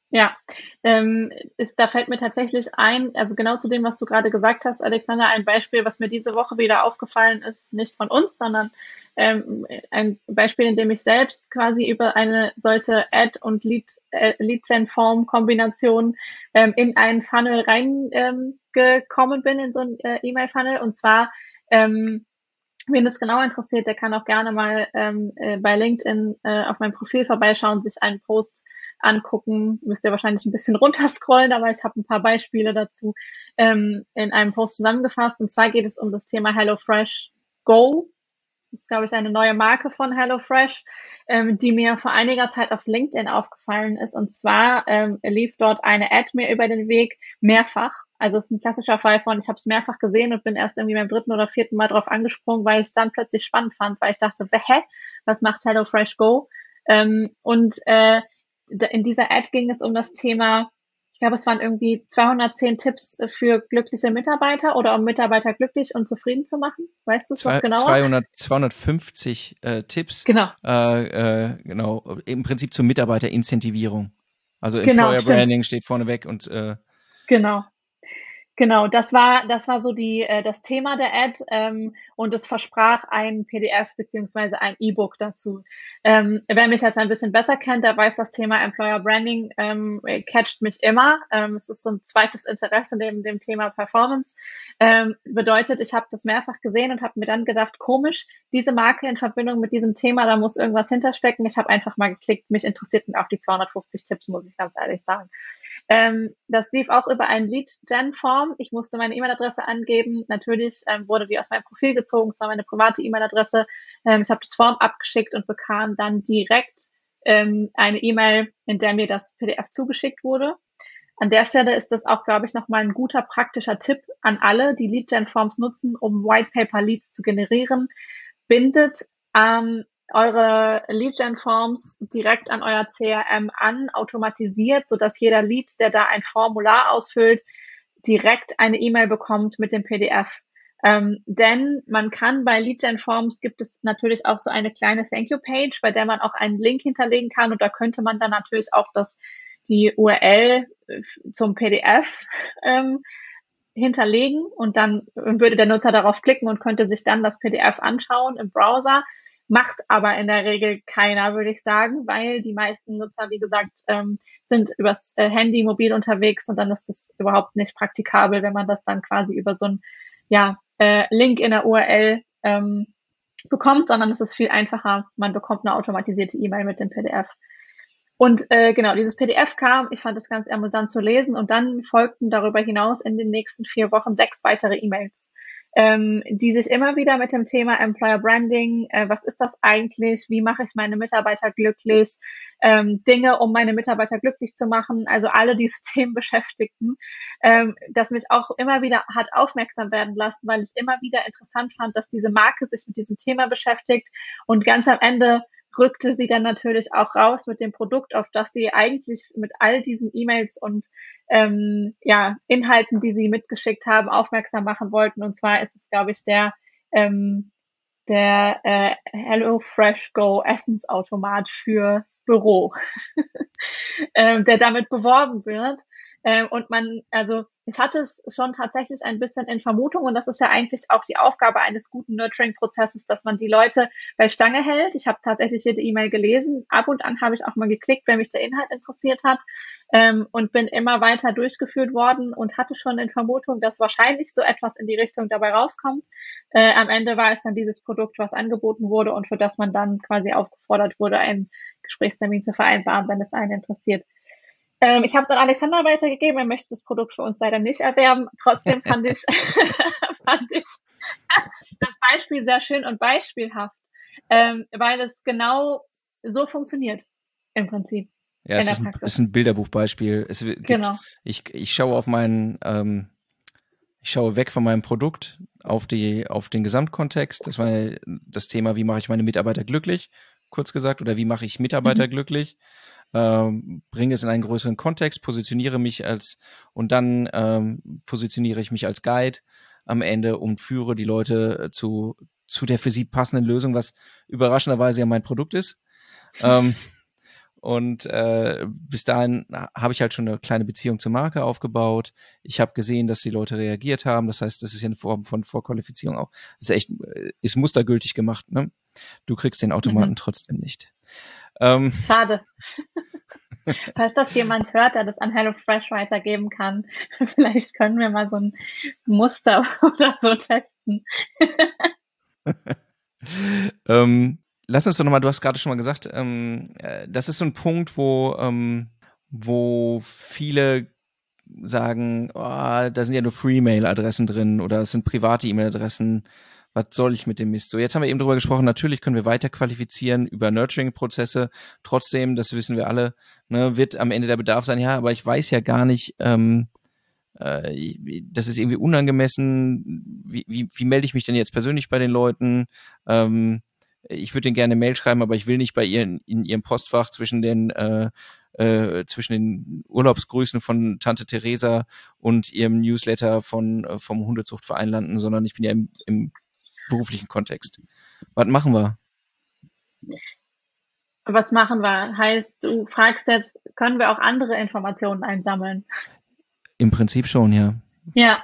Ja, ähm, ist, da fällt mir tatsächlich ein, also genau zu dem, was du gerade gesagt hast, Alexander, ein Beispiel, was mir diese Woche wieder aufgefallen ist, nicht von uns, sondern ähm, ein Beispiel, in dem ich selbst quasi über eine solche Ad- und Lead-Gen-Form-Kombination ähm, in einen Funnel reingekommen ähm, bin, in so ein äh, E-Mail-Funnel. Und zwar ähm, Wen das genau interessiert, der kann auch gerne mal ähm, äh, bei LinkedIn äh, auf meinem Profil vorbeischauen, sich einen Post angucken. Müsst ihr wahrscheinlich ein bisschen *laughs* runterscrollen, aber ich habe ein paar Beispiele dazu ähm, in einem Post zusammengefasst. Und zwar geht es um das Thema HelloFresh Go. Das ist, glaube ich, eine neue Marke von HelloFresh, ähm, die mir vor einiger Zeit auf LinkedIn aufgefallen ist. Und zwar ähm, lief dort eine Ad mir über den Weg mehrfach also es ist ein klassischer Fall von, ich habe es mehrfach gesehen und bin erst irgendwie beim dritten oder vierten Mal drauf angesprungen, weil ich es dann plötzlich spannend fand, weil ich dachte, hä, was macht HelloFresh Go? Ähm, und äh, in dieser Ad ging es um das Thema, ich glaube, es waren irgendwie 210 Tipps für glückliche Mitarbeiter oder um Mitarbeiter glücklich und zufrieden zu machen. Weißt du es noch genauer? 200, 250 äh, Tipps. Genau. Äh, äh, genau. Im Prinzip zur Mitarbeiterincentivierung. Also genau, Employer genau, Branding steht vorneweg und äh, Genau, Genau, das war das war so die äh, das Thema der Ad ähm, und es versprach ein PDF beziehungsweise ein E-Book dazu. Ähm, wer mich jetzt ein bisschen besser kennt, der weiß, das Thema Employer Branding ähm, catcht mich immer. Ähm, es ist so ein zweites Interesse neben dem Thema Performance. Ähm, bedeutet, ich habe das mehrfach gesehen und habe mir dann gedacht, komisch, diese Marke in Verbindung mit diesem Thema, da muss irgendwas hinterstecken. Ich habe einfach mal geklickt, mich interessierten auch die 250 Tipps, muss ich ganz ehrlich sagen. Ähm, das lief auch über ein Lead-Gen-Form. Ich musste meine E-Mail-Adresse angeben. Natürlich ähm, wurde die aus meinem Profil gezogen. Es war meine private E-Mail-Adresse. Ähm, ich habe das Form abgeschickt und bekam dann direkt ähm, eine E-Mail, in der mir das PDF zugeschickt wurde. An der Stelle ist das auch, glaube ich, nochmal ein guter praktischer Tipp an alle, die Lead-Gen-Forms nutzen, um White-Paper-Leads zu generieren. Bindet ähm, eure Lead-Gen-Forms direkt an euer CRM an, automatisiert, sodass jeder Lead, der da ein Formular ausfüllt, direkt eine E-Mail bekommt mit dem PDF. Ähm, denn man kann bei Lead-Gen-Forms gibt es natürlich auch so eine kleine Thank You-Page, bei der man auch einen Link hinterlegen kann und da könnte man dann natürlich auch das, die URL zum PDF ähm, hinterlegen und dann würde der Nutzer darauf klicken und könnte sich dann das PDF anschauen im Browser. Macht aber in der Regel keiner, würde ich sagen, weil die meisten Nutzer, wie gesagt, ähm, sind übers äh, Handy mobil unterwegs und dann ist das überhaupt nicht praktikabel, wenn man das dann quasi über so ein ja, äh, Link in der URL ähm, bekommt, sondern es ist viel einfacher. Man bekommt eine automatisierte E-Mail mit dem PDF. Und äh, genau, dieses PDF kam, ich fand es ganz amüsant zu lesen und dann folgten darüber hinaus in den nächsten vier Wochen sechs weitere E-Mails ähm, die sich immer wieder mit dem Thema Employer Branding, äh, was ist das eigentlich, wie mache ich meine Mitarbeiter glücklich, ähm, Dinge, um meine Mitarbeiter glücklich zu machen, also alle diese *laughs* Themen beschäftigten, ähm, das mich auch immer wieder hat aufmerksam werden lassen, weil ich immer wieder interessant fand, dass diese Marke sich mit diesem Thema beschäftigt und ganz am Ende rückte sie dann natürlich auch raus mit dem Produkt, auf das sie eigentlich mit all diesen E-Mails und ähm, ja, Inhalten, die sie mitgeschickt haben, aufmerksam machen wollten. Und zwar ist es, glaube ich, der ähm, der äh, Hello Fresh Go Essensautomat fürs Büro, *laughs* ähm, der damit beworben wird. Ähm, und man, also ich hatte es schon tatsächlich ein bisschen in Vermutung und das ist ja eigentlich auch die Aufgabe eines guten Nurturing-Prozesses, dass man die Leute bei Stange hält. Ich habe tatsächlich jede E-Mail gelesen. Ab und an habe ich auch mal geklickt, wenn mich der Inhalt interessiert hat ähm, und bin immer weiter durchgeführt worden und hatte schon in Vermutung, dass wahrscheinlich so etwas in die Richtung dabei rauskommt. Äh, am Ende war es dann dieses Produkt, was angeboten wurde und für das man dann quasi aufgefordert wurde, einen Gesprächstermin zu vereinbaren, wenn es einen interessiert. Ähm, ich habe es an Alexander weitergegeben. Er möchte das Produkt für uns leider nicht erwerben. Trotzdem fand ich, *laughs* *laughs* fand ich das Beispiel sehr schön und beispielhaft, ähm, weil es genau so funktioniert im Prinzip. Ja, es ist ein, ist ein, Bilderbuchbeispiel. Es gibt, genau. Ich, ich schaue auf meinen, ähm, ich schaue weg von meinem Produkt auf die, auf den Gesamtkontext. Das war das Thema, wie mache ich meine Mitarbeiter glücklich, kurz gesagt, oder wie mache ich Mitarbeiter mhm. glücklich ähm, bringe es in einen größeren Kontext, positioniere mich als und dann ähm, positioniere ich mich als Guide am Ende und führe die Leute äh, zu, zu der für sie passenden Lösung, was überraschenderweise ja mein Produkt ist. ähm, *laughs* und äh, bis dahin habe ich halt schon eine kleine Beziehung zur Marke aufgebaut. Ich habe gesehen, dass die Leute reagiert haben. Das heißt, das ist ja eine Form von Vorqualifizierung auch. Das ist echt, äh, ist mustergültig gemacht. Ne? Du kriegst den Automaten mhm. trotzdem nicht. Ähm, Schade. *laughs* Falls das jemand hört, der das an HelloFresh weitergeben kann, *laughs* vielleicht können wir mal so ein Muster *laughs* oder so testen. ähm, lass uns doch nochmal, du hast gerade schon mal gesagt, ähm, äh, das ist so ein Punkt, wo, ähm, wo viele sagen, oh, da sind ja nur Free-Mail-Adressen drin oder es sind private E-Mail-Adressen was soll ich mit dem Mist? So, jetzt haben wir eben drüber gesprochen, natürlich können wir weiter qualifizieren über Nurturing-Prozesse. Trotzdem, das wissen wir alle, ne, wird am Ende der Bedarf sein, ja, aber ich weiß ja gar nicht, ähm, äh, das ist irgendwie unangemessen. Wie, wie, wie melde ich mich denn jetzt persönlich bei den Leuten? Ähm, ich würde denen gerne Mail schreiben, aber ich will nicht bei ihren in ihrem Postfach zwischen den äh, äh, zwischen den Urlaubsgrüßen von Tante Teresa und ihrem Newsletter von äh, vom Hundezuchtverein landen, sondern ich bin ja im, im beruflichen Kontext. Was machen wir? Was machen wir? Heißt, du fragst jetzt, können wir auch andere Informationen einsammeln? Im Prinzip schon, ja. Ja,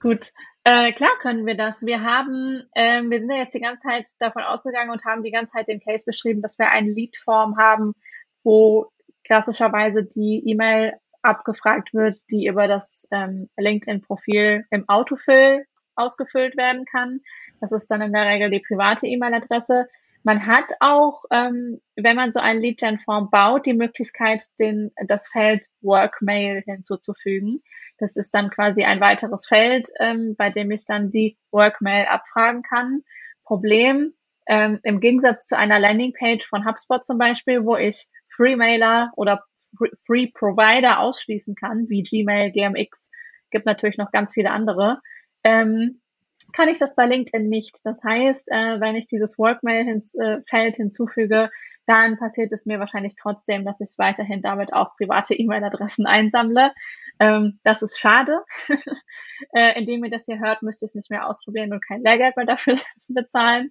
gut. Äh, klar können wir das. Wir haben, äh, wir sind ja jetzt die ganze Zeit davon ausgegangen und haben die ganze Zeit den Case beschrieben, dass wir eine Lead-Form haben, wo klassischerweise die E-Mail abgefragt wird, die über das ähm, LinkedIn-Profil im Autofill ausgefüllt werden kann. Das ist dann in der Regel die private E-Mail-Adresse. Man hat auch, ähm, wenn man so ein Lead-Gen-Form baut, die Möglichkeit, den, das Feld Workmail hinzuzufügen. Das ist dann quasi ein weiteres Feld, ähm, bei dem ich dann die Workmail abfragen kann. Problem, ähm, im Gegensatz zu einer Landingpage von HubSpot zum Beispiel, wo ich Free-Mailer oder Free-Provider ausschließen kann, wie Gmail, GMX, gibt natürlich noch ganz viele andere, ähm, kann ich das bei LinkedIn nicht. Das heißt, äh, wenn ich dieses Workmail-Feld äh, hinzufüge, dann passiert es mir wahrscheinlich trotzdem, dass ich weiterhin damit auch private E-Mail-Adressen einsammle. Ähm, das ist schade. *laughs* äh, indem ihr das hier hört, müsst ihr es nicht mehr ausprobieren und kein Lehrgeld mehr dafür *laughs* bezahlen.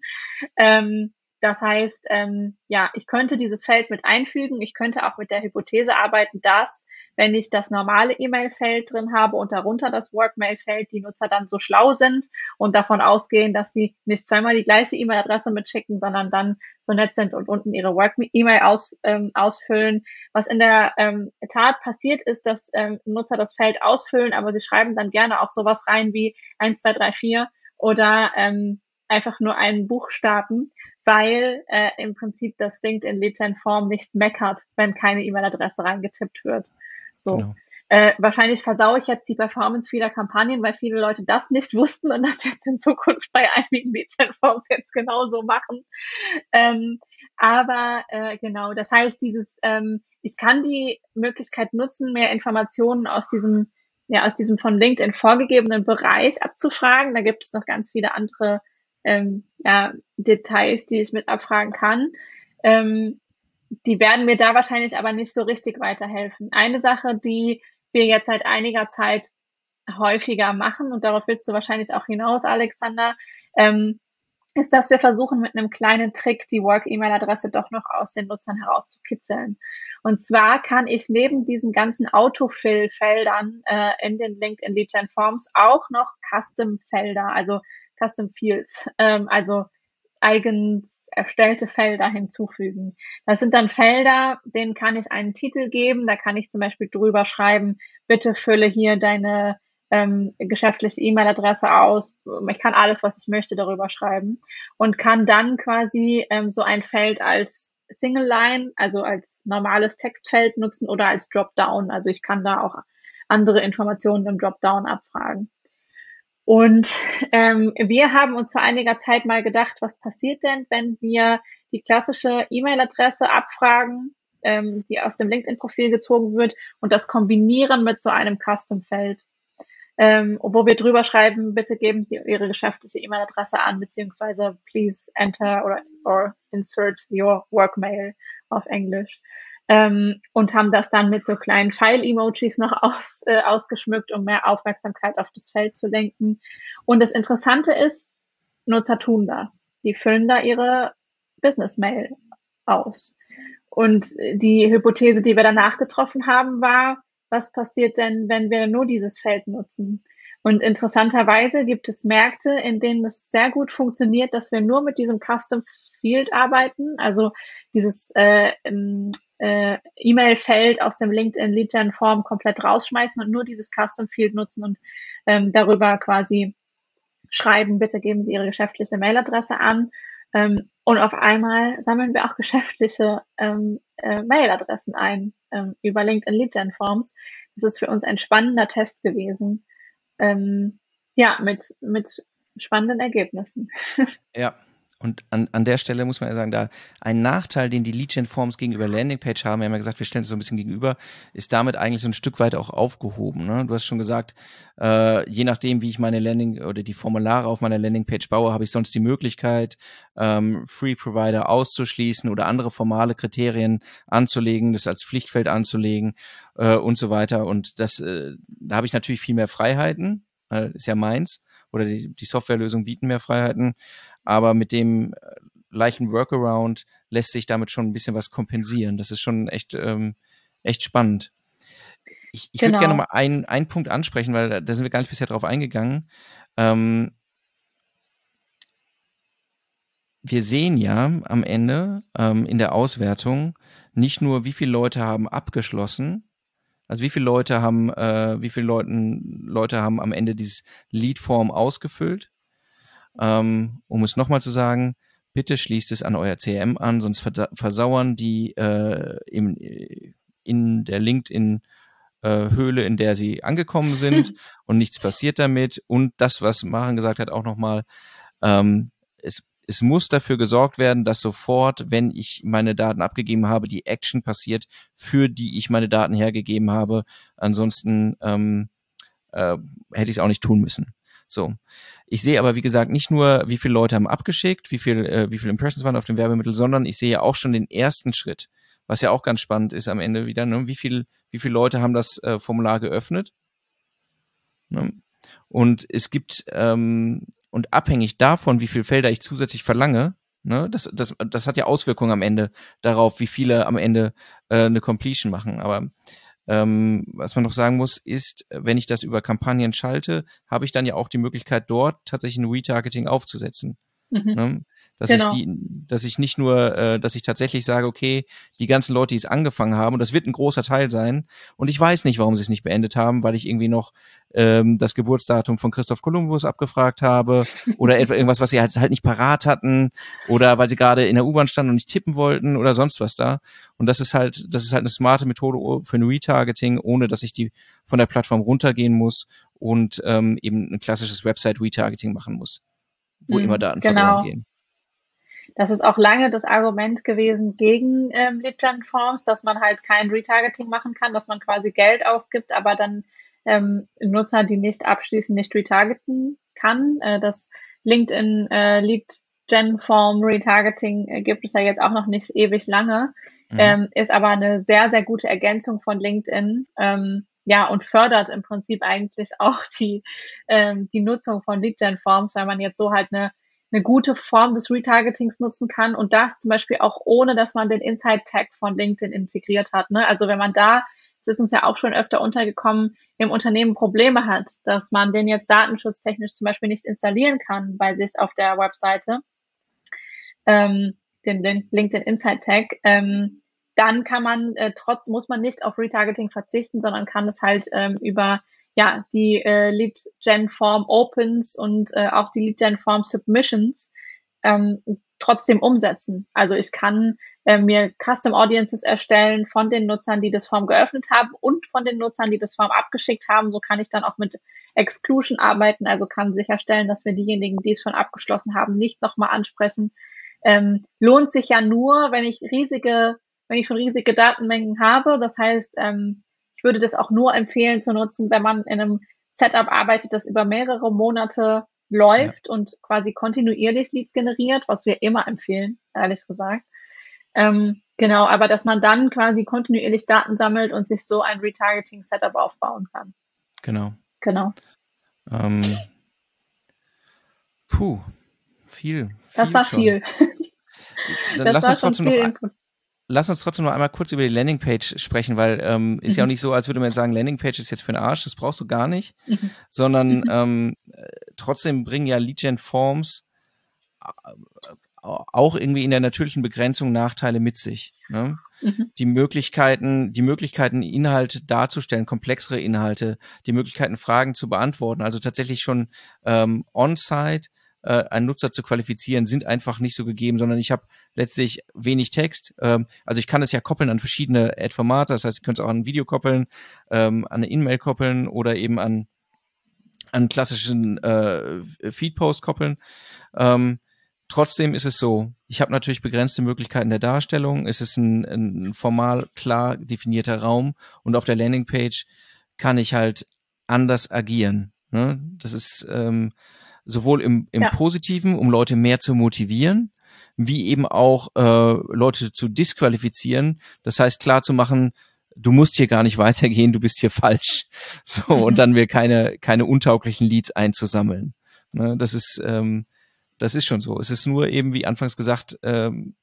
Ähm, das heißt, ähm, ja, ich könnte dieses Feld mit einfügen. Ich könnte auch mit der Hypothese arbeiten, dass, wenn ich das normale E-Mail-Feld drin habe und darunter das Workmail-Feld, die Nutzer dann so schlau sind und davon ausgehen, dass sie nicht zweimal die gleiche E-Mail-Adresse mitschicken, sondern dann so nett sind und unten ihre Work-E-Mail aus, ähm, ausfüllen. Was in der ähm, Tat passiert ist, dass ähm, Nutzer das Feld ausfüllen, aber sie schreiben dann gerne auch sowas rein wie 1, 2, 3, 4 oder ähm, einfach nur einen Buchstaben, weil äh, im Prinzip das LinkedIn Lead Form nicht meckert, wenn keine E-Mail-Adresse reingetippt wird. So. Genau. Äh, wahrscheinlich versaue ich jetzt die Performance vieler Kampagnen, weil viele Leute das nicht wussten und das jetzt in Zukunft bei einigen Lead-Gen-Forms jetzt genauso machen. Ähm, aber äh, genau, das heißt, dieses, ähm, ich kann die Möglichkeit nutzen, mehr Informationen aus diesem, ja, aus diesem von LinkedIn vorgegebenen Bereich abzufragen. Da gibt es noch ganz viele andere ähm, ja, Details, die ich mit abfragen kann. Ähm, die werden mir da wahrscheinlich aber nicht so richtig weiterhelfen. Eine Sache, die wir jetzt seit einiger Zeit häufiger machen, und darauf willst du wahrscheinlich auch hinaus, Alexander, ähm, ist, dass wir versuchen, mit einem kleinen Trick die Work-E-Mail-Adresse doch noch aus den Nutzern herauszukitzeln. Und zwar kann ich neben diesen ganzen Autofill-Feldern äh, in den LinkedIn Lead Gen Forms auch noch Custom-Felder, also Custom Fields, ähm, also eigens erstellte Felder hinzufügen. Das sind dann Felder, denen kann ich einen Titel geben. Da kann ich zum Beispiel drüber schreiben, bitte fülle hier deine ähm, geschäftliche E-Mail-Adresse aus. Ich kann alles, was ich möchte, darüber schreiben und kann dann quasi ähm, so ein Feld als Single Line, also als normales Textfeld nutzen oder als Dropdown. Also ich kann da auch andere Informationen im Dropdown abfragen. Und ähm, wir haben uns vor einiger Zeit mal gedacht, was passiert denn, wenn wir die klassische E-Mail-Adresse abfragen, ähm, die aus dem LinkedIn-Profil gezogen wird und das kombinieren mit so einem Custom-Feld, ähm, wo wir drüber schreiben, bitte geben Sie Ihre geschäftliche E-Mail-Adresse an, beziehungsweise please enter or, or insert your work mail auf Englisch ähm, und haben das dann mit so kleinen Pfeil-Emojis noch *laughs* aus, äh, ausgeschmückt, um mehr Aufmerksamkeit auf das Feld zu lenken. Und das Interessante ist, Nutzer tun das. Die füllen da ihre Business-Mail aus. Und die Hypothese, die wir danach getroffen haben, war, was passiert denn, wenn wir nur dieses Feld nutzen? Und interessanterweise gibt es Märkte, in denen es sehr gut funktioniert, dass wir nur mit diesem Custom Field arbeiten, also dieses äh, äh, E-Mail-Feld aus dem LinkedIn Lead Form komplett rausschmeißen und nur dieses Custom Field nutzen und ähm, darüber quasi schreiben, bitte geben Sie Ihre geschäftliche Mailadresse an. Ähm, und auf einmal sammeln wir auch *laughs* geschäftliche ähm, äh, Mailadressen ein ähm, über LinkedIn Lead Forms. Das ist für uns ein spannender Test gewesen ähm, ja, mit, mit spannenden Ergebnissen. *laughs* Ja. Und an, an der Stelle muss man ja sagen, da ein Nachteil, den die Lead-Gen-Forms gegenüber Landingpage haben, wir haben ja gesagt, wir stellen es so ein bisschen gegenüber, ist damit eigentlich so ein Stück weit auch aufgehoben. Ne? Du hast schon gesagt, äh, je nachdem, wie ich meine Landing oder die Formulare auf meiner Landingpage baue, habe ich sonst die Möglichkeit, ähm, Free-Provider auszuschließen oder andere formale Kriterien anzulegen, das als Pflichtfeld anzulegen äh, und so weiter. Und das, äh, da habe ich natürlich viel mehr Freiheiten, äh, ist ja meins, oder die, die Softwarelösungen bieten mehr Freiheiten aber mit dem äh, leichten Workaround lässt sich damit schon ein bisschen was kompensieren. Das ist schon echt, ähm, echt spannend. Ich, ich genau. würde gerne mal einen, einen Punkt ansprechen, weil da, da sind wir gar nicht bisher drauf eingegangen. Ähm, wir sehen ja am Ende ähm, in der Auswertung nicht nur, wie viele Leute haben abgeschlossen, also wie viele Leute haben, äh, wie viele Leuten, Leute haben am Ende dieses Lead-Form ausgefüllt, ähm, um es nochmal zu sagen, bitte schließt es an euer CRM an, sonst versauern die äh, im, in der LinkedIn äh, Höhle, in der sie angekommen *laughs* sind und nichts passiert damit. Und das, was Maren gesagt hat, auch nochmal, ähm, es, es muss dafür gesorgt werden, dass sofort, wenn ich meine Daten abgegeben habe, die Action passiert, für die ich meine Daten hergegeben habe. Ansonsten ähm, äh, hätte ich es auch nicht tun müssen. So. Ich sehe aber, wie gesagt, nicht nur, wie viele Leute haben abgeschickt, wie viel, äh, wie viele Impressions waren auf dem Werbemittel, sondern ich sehe auch schon den ersten Schritt, was ja auch ganz spannend ist am Ende wieder, ne? wie viel, wie viele Leute haben das äh, Formular geöffnet. Ne? Und es gibt, ähm, und abhängig davon, wie viele Felder ich zusätzlich verlange, ne, das, das, das hat ja Auswirkungen am Ende darauf, wie viele am Ende äh, eine Completion machen. Aber ähm, was man noch sagen muss, ist, wenn ich das über Kampagnen schalte, habe ich dann ja auch die Möglichkeit, dort tatsächlich ein Retargeting aufzusetzen. Mhm. Ne? Dass genau. ich die, dass ich nicht nur, äh, dass ich tatsächlich sage, okay, die ganzen Leute, die es angefangen haben, und das wird ein großer Teil sein, und ich weiß nicht, warum sie es nicht beendet haben, weil ich irgendwie noch ähm, das Geburtsdatum von Christoph Kolumbus abgefragt habe *laughs* oder irgendwas, was sie halt, halt nicht parat hatten oder weil sie gerade in der U-Bahn standen und nicht tippen wollten oder sonst was da. Und das ist halt, das ist halt eine smarte Methode für ein Retargeting, ohne dass ich die von der Plattform runtergehen muss und ähm, eben ein klassisches Website-Retargeting machen muss wo mhm, immer Daten genau. verloren gehen. Das ist auch lange das Argument gewesen gegen ähm, Lead-Gen-Forms, dass man halt kein Retargeting machen kann, dass man quasi Geld ausgibt, aber dann ähm, Nutzer, die nicht abschließen, nicht retargeten kann. Äh, das LinkedIn äh, Lead-Gen-Form Retargeting äh, gibt es ja jetzt auch noch nicht ewig lange, mhm. ähm, ist aber eine sehr, sehr gute Ergänzung von LinkedIn. Ähm, ja, und fördert im Prinzip eigentlich auch die, ähm, die Nutzung von Lead-Gen-Forms, weil man jetzt so halt eine, eine gute Form des Retargetings nutzen kann und das zum Beispiel auch ohne, dass man den Inside-Tag von LinkedIn integriert hat. Ne? Also wenn man da, es ist uns ja auch schon öfter untergekommen, im Unternehmen Probleme hat, dass man den jetzt datenschutztechnisch zum Beispiel nicht installieren kann bei sich auf der Webseite, ähm, den, den LinkedIn Inside Tag, ähm, dann kann man äh, trotz muss man nicht auf Retargeting verzichten, sondern kann es halt ähm, über ja die äh, Lead Gen Form Opens und äh, auch die Lead Gen Form Submissions ähm, trotzdem umsetzen. Also ich kann äh, mir Custom Audiences erstellen von den Nutzern, die das Form geöffnet haben und von den Nutzern, die das Form abgeschickt haben. So kann ich dann auch mit Exclusion arbeiten, also kann sicherstellen, dass wir diejenigen, die es schon abgeschlossen haben, nicht nochmal ansprechen. Ähm, lohnt sich ja nur, wenn ich riesige wenn ich schon riesige Datenmengen habe. Das heißt, ähm, würde das auch nur empfehlen zu nutzen, wenn man in einem Setup arbeitet, das über mehrere Monate läuft ja. und quasi kontinuierlich Leads generiert, was wir immer empfehlen, ehrlich gesagt. Ähm, genau, aber dass man dann quasi kontinuierlich Daten sammelt und sich so ein Retargeting-Setup aufbauen kann. Genau. Genau. Ähm, puh, viel. viel das war schon. viel. Dann das lass uns trotzdem noch, Input lass uns trotzdem noch einmal kurz über die Landingpage sprechen, weil ähm, ist mhm. ja auch nicht so, als würde man jetzt sagen, Landingpage ist jetzt für den Arsch, das brauchst du gar nicht, mhm. sondern mhm. ähm, trotzdem bringen ja Lead-Gen-Forms äh, auch irgendwie in der natürlichen Begrenzung Nachteile mit sich. Ne? Mhm. Die Möglichkeiten, die Möglichkeiten, Inhalte darzustellen, komplexere Inhalte, die Möglichkeiten, Fragen zu beantworten, also tatsächlich schon ähm, on-site äh, einen Nutzer zu qualifizieren, sind einfach nicht so gegeben, sondern ich habe letztlich wenig Text. Ähm, also ich kann es ja koppeln an verschiedene Ad-Formate, das heißt, ich könnte es auch an ein Video koppeln, ähm, an eine E-Mail koppeln oder eben an an klassischen äh, Feed-Post koppeln. Ähm, trotzdem ist es so, ich habe natürlich begrenzte Möglichkeiten der Darstellung. Es ist ein, ein formal klar definierter Raum und auf der Landingpage kann ich halt anders agieren. Ne? Das ist ähm, sowohl im, im ja. Positiven, um Leute mehr zu motivieren, wie eben auch äh, Leute zu disqualifizieren. Das heißt, klar zu machen, du musst hier gar nicht *laughs* weitergehen, du bist hier falsch. *laughs* So, mhm. und dann wir keine, keine untauglichen Leads einzusammeln. Ne, das ist, ähm, das ist schon so. Es ist nur eben, wie anfangs gesagt, ähm,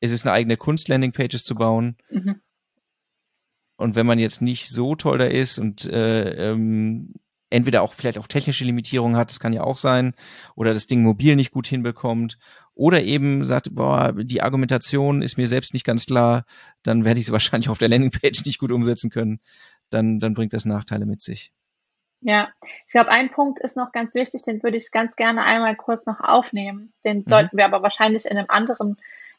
es ist eine eigene Kunst, Landingpages zu bauen. Mhm. Und wenn man jetzt nicht so toll da ist und äh, ähm, entweder auch vielleicht auch technische Limitierungen hat, das kann ja auch sein, oder das Ding mobil nicht gut hinbekommt, oder eben sagt, boah, die Argumentation ist mir selbst nicht ganz klar, dann werde ich sie *laughs* wahrscheinlich auf der Landingpage nicht gut umsetzen können. Dann, dann bringt das Nachteile mit sich. Ja, ich glaube, ein Punkt ist noch ganz wichtig, den würde ich ganz gerne einmal kurz noch aufnehmen. Den mhm. sollten wir aber wahrscheinlich in einem anderen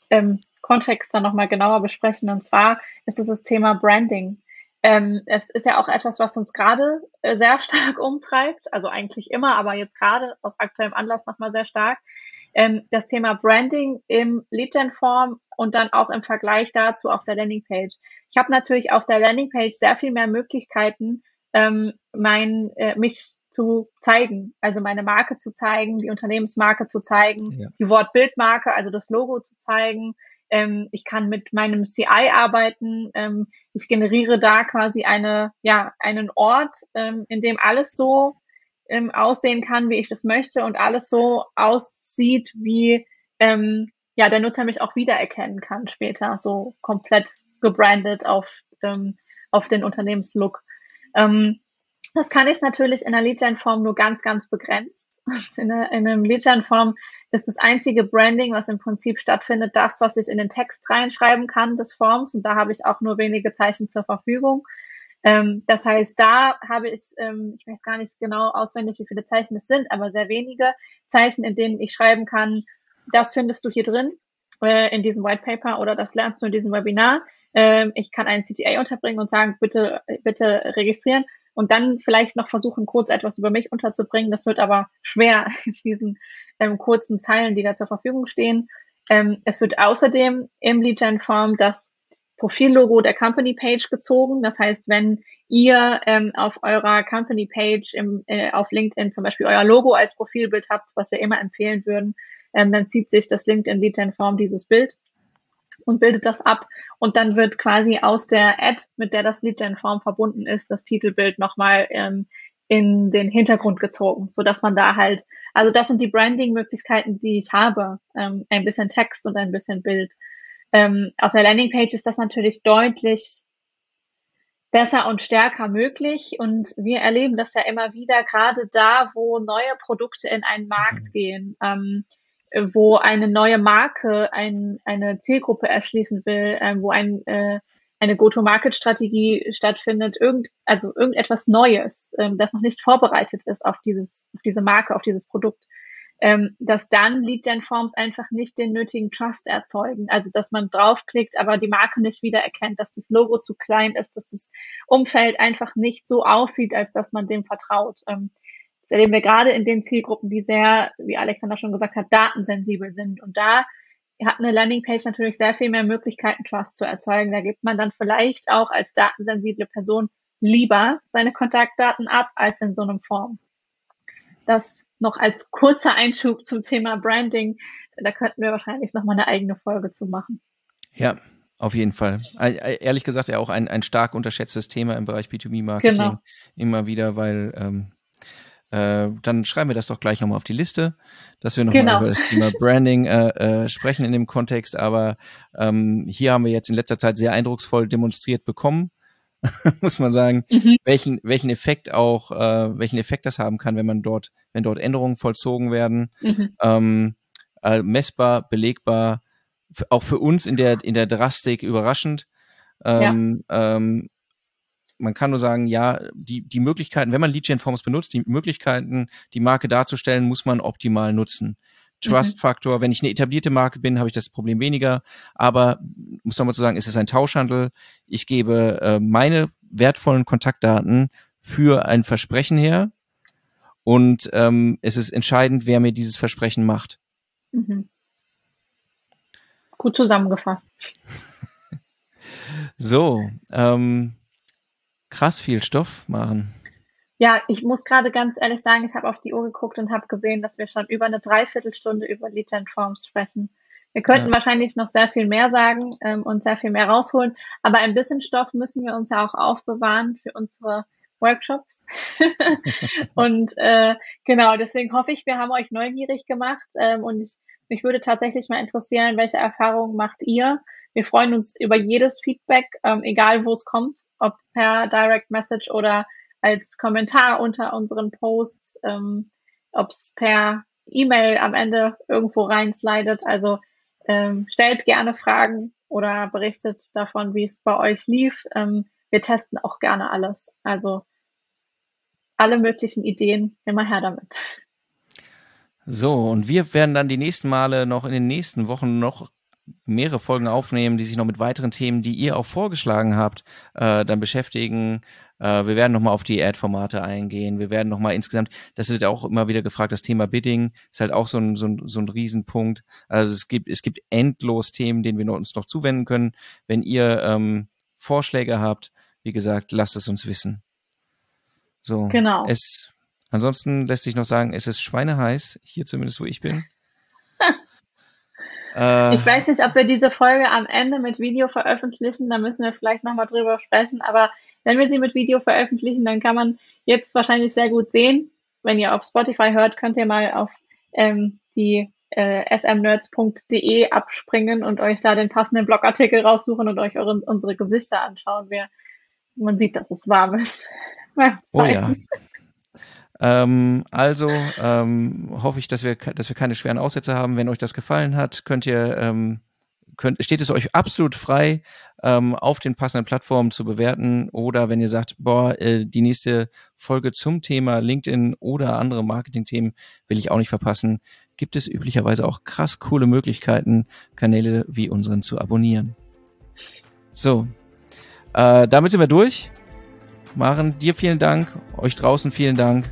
ähm, Kontext dann nochmal genauer besprechen. Und zwar ist es das Thema Branding. Ähm, es ist ja auch etwas, was uns gerade äh, sehr stark *laughs* umtreibt, also eigentlich immer, aber jetzt gerade aus aktuellem Anlass nochmal sehr stark. Ähm, das Thema Branding im Lead-Gen-Form und dann auch im Vergleich dazu auf der Landingpage. Ich habe natürlich auf der Landingpage sehr viel mehr Möglichkeiten, ähm, mein, äh, mich zu zeigen, also meine Marke zu zeigen, die Unternehmensmarke zu zeigen, ja. die Wortbildmarke, also das Logo zu zeigen, ähm, ich kann mit meinem CI arbeiten. Ähm, ich generiere da quasi eine, ja, einen Ort, ähm, in dem alles so ähm, aussehen kann, wie ich das möchte und alles so aussieht, wie ähm, ja der Nutzer mich auch wiedererkennen kann später, so komplett gebrandet auf, ähm, auf den Unternehmenslook. Ähm, das kann ich natürlich in der Lead-Gen-Form nur ganz, ganz begrenzt. *laughs* In, der, in einem Lead-Gen-Form ist das einzige Branding, was im Prinzip stattfindet, das, was ich in den Text reinschreiben kann des Forms. Und da habe ich auch nur wenige Zeichen zur Verfügung. Ähm, das heißt, da habe ich, ähm, ich weiß gar nicht genau auswendig, wie viele Zeichen es sind, aber sehr wenige Zeichen, in denen ich schreiben kann, das findest du hier drin äh, in diesem White Paper oder das lernst du in diesem Webinar. Ähm, ich kann einen CTA unterbringen und sagen, bitte, bitte registrieren und dann vielleicht noch versuchen, kurz etwas über mich unterzubringen. Das wird aber schwer *laughs* in diesen ähm, kurzen Zeilen, die da zur Verfügung stehen. Ähm, es wird außerdem im Lead-Gen-Form das Profillogo der Company Page gezogen. Das heißt, wenn ihr ähm, auf eurer Company Page im, äh, auf LinkedIn zum Beispiel euer Logo als Profilbild habt, was wir immer empfehlen würden, ähm, dann zieht sich das LinkedIn Lead Gen Form dieses Bild und bildet das ab. Und dann wird quasi aus der Ad, mit der das Lead Gen Form verbunden ist, das Titelbild nochmal ähm, in den Hintergrund gezogen, so dass man da halt, also das sind die Branding-Möglichkeiten, die ich habe, ähm, ein bisschen Text und ein bisschen Bild. Ähm, auf der Landingpage ist das natürlich deutlich besser und stärker möglich und wir erleben das ja immer wieder, gerade da, wo neue Produkte in einen Markt mhm. gehen, ähm, wo eine neue Marke ein, eine Zielgruppe erschließen will, ähm, wo ein äh, eine Go-to-Market-Strategie stattfindet, irgend, also irgendetwas Neues, ähm, das noch nicht vorbereitet ist auf dieses, auf diese Marke, auf dieses Produkt, ähm, dass dann Lead-Gen-Forms einfach nicht den nötigen Trust erzeugen. Also, dass man draufklickt, aber die Marke nicht wiedererkennt, dass das Logo zu klein ist, dass das Umfeld einfach nicht so aussieht, als dass man dem vertraut. Ähm, das erleben wir gerade in den Zielgruppen, die sehr, wie Alexander schon gesagt hat, datensensibel sind. Und da hat eine Landingpage natürlich sehr viel mehr Möglichkeiten, Trust zu erzeugen. Da gibt man dann vielleicht auch als datensensible Person lieber seine Kontaktdaten ab als in so einem Form. Das noch als kurzer Einschub zum Thema Branding. Da könnten wir wahrscheinlich noch mal eine eigene Folge zu machen. Ja, auf jeden Fall. Ehrlich gesagt ja auch ein, ein stark unterschätztes Thema im Bereich B2B-Marketing. Genau. Immer wieder, weil ähm, äh, dann schreiben wir das doch gleich nochmal auf die Liste, dass wir nochmal genau. über das Thema *laughs* Branding äh, äh, sprechen in dem Kontext. Aber ähm, hier haben wir jetzt in letzter Zeit sehr eindrucksvoll demonstriert bekommen, *laughs* muss man sagen, mhm. welchen, welchen Effekt auch, äh, welchen Effekt das haben kann, wenn man dort, wenn dort Änderungen vollzogen werden. Mhm. Ähm, äh, messbar, belegbar, auch für uns in der, in der Drastik überraschend. Ähm, ja. ähm, man kann nur sagen, ja, die, die Möglichkeiten, wenn man Lead-Gen-Forms benutzt, die Möglichkeiten, die Marke darzustellen, muss man optimal nutzen. Trust-Faktor, mhm. wenn ich eine etablierte Marke bin, habe ich das Problem weniger. Aber muss nochmal zu sagen, es ist ein Tauschhandel. Ich gebe äh, meine wertvollen Kontaktdaten für ein Versprechen her. Und ähm, es ist entscheidend, wer mir dieses Versprechen macht. Mhm. Gut zusammengefasst. *laughs* so, ähm, krass viel Stoff machen. Ja, ich muss gerade ganz ehrlich sagen, ich habe auf die Uhr geguckt und habe gesehen, dass wir schon über eine Dreiviertelstunde über Lead Gen Forms sprechen. Wir könnten ja. wahrscheinlich noch sehr viel mehr sagen ähm, und sehr viel mehr rausholen, aber ein bisschen Stoff müssen wir uns ja auch aufbewahren für unsere Workshops. *laughs* *laughs* und äh, genau, deswegen hoffe ich, wir haben euch neugierig gemacht ähm, und ich mich würde tatsächlich mal interessieren, welche Erfahrungen macht ihr? Wir freuen uns über jedes Feedback, ähm, egal wo es kommt, ob per Direct Message oder als Kommentar unter unseren Posts, ähm, ob es per E-Mail am Ende irgendwo reinslidet. Also ähm, stellt gerne Fragen oder berichtet davon, wie es bei euch lief. Ähm, wir testen auch gerne alles. Also alle möglichen Ideen, immer her damit. So, und wir werden dann die nächsten Male noch in den nächsten Wochen noch mehrere Folgen aufnehmen, die sich noch mit weiteren Themen, die ihr auch vorgeschlagen habt, äh, dann beschäftigen. Äh, wir werden nochmal auf die Ad-Formate eingehen. Wir werden nochmal insgesamt, das wird auch immer wieder gefragt, das Thema Bidding ist halt auch so ein, so ein, so ein Riesenpunkt. Also es gibt, es gibt endlos Themen, denen wir uns noch zuwenden können. Wenn ihr ähm, Vorschläge habt, wie gesagt, lasst es uns wissen. So, genau. Es Ansonsten lässt sich noch sagen, es ist schweineheiß, hier zumindest, wo ich bin. *laughs* äh, ich weiß nicht, ob wir diese Folge am Ende mit Video veröffentlichen, da müssen wir vielleicht nochmal drüber sprechen, aber wenn wir sie mit Video veröffentlichen, dann kann man jetzt wahrscheinlich sehr gut sehen. Wenn ihr auf Spotify hört, könnt ihr mal auf ähm, die äh, smnerds.de abspringen und euch da den passenden Blogartikel raussuchen und euch eure, unsere Gesichter anschauen. Wir, man sieht, dass es warm ist. *laughs* oh ja. Ähm, also ähm, hoffe ich, dass wir, dass wir keine schweren Aussätze haben. Wenn euch das gefallen hat, könnt ihr ähm, könnt, steht es euch absolut frei, ähm, auf den passenden Plattformen zu bewerten. Oder wenn ihr sagt, boah, äh, die nächste Folge zum Thema LinkedIn oder andere Marketing-Themen will ich auch nicht verpassen, gibt es üblicherweise auch krass coole Möglichkeiten, Kanäle wie unseren zu abonnieren. So, äh, damit sind wir durch. Maren, dir vielen Dank, euch draußen vielen Dank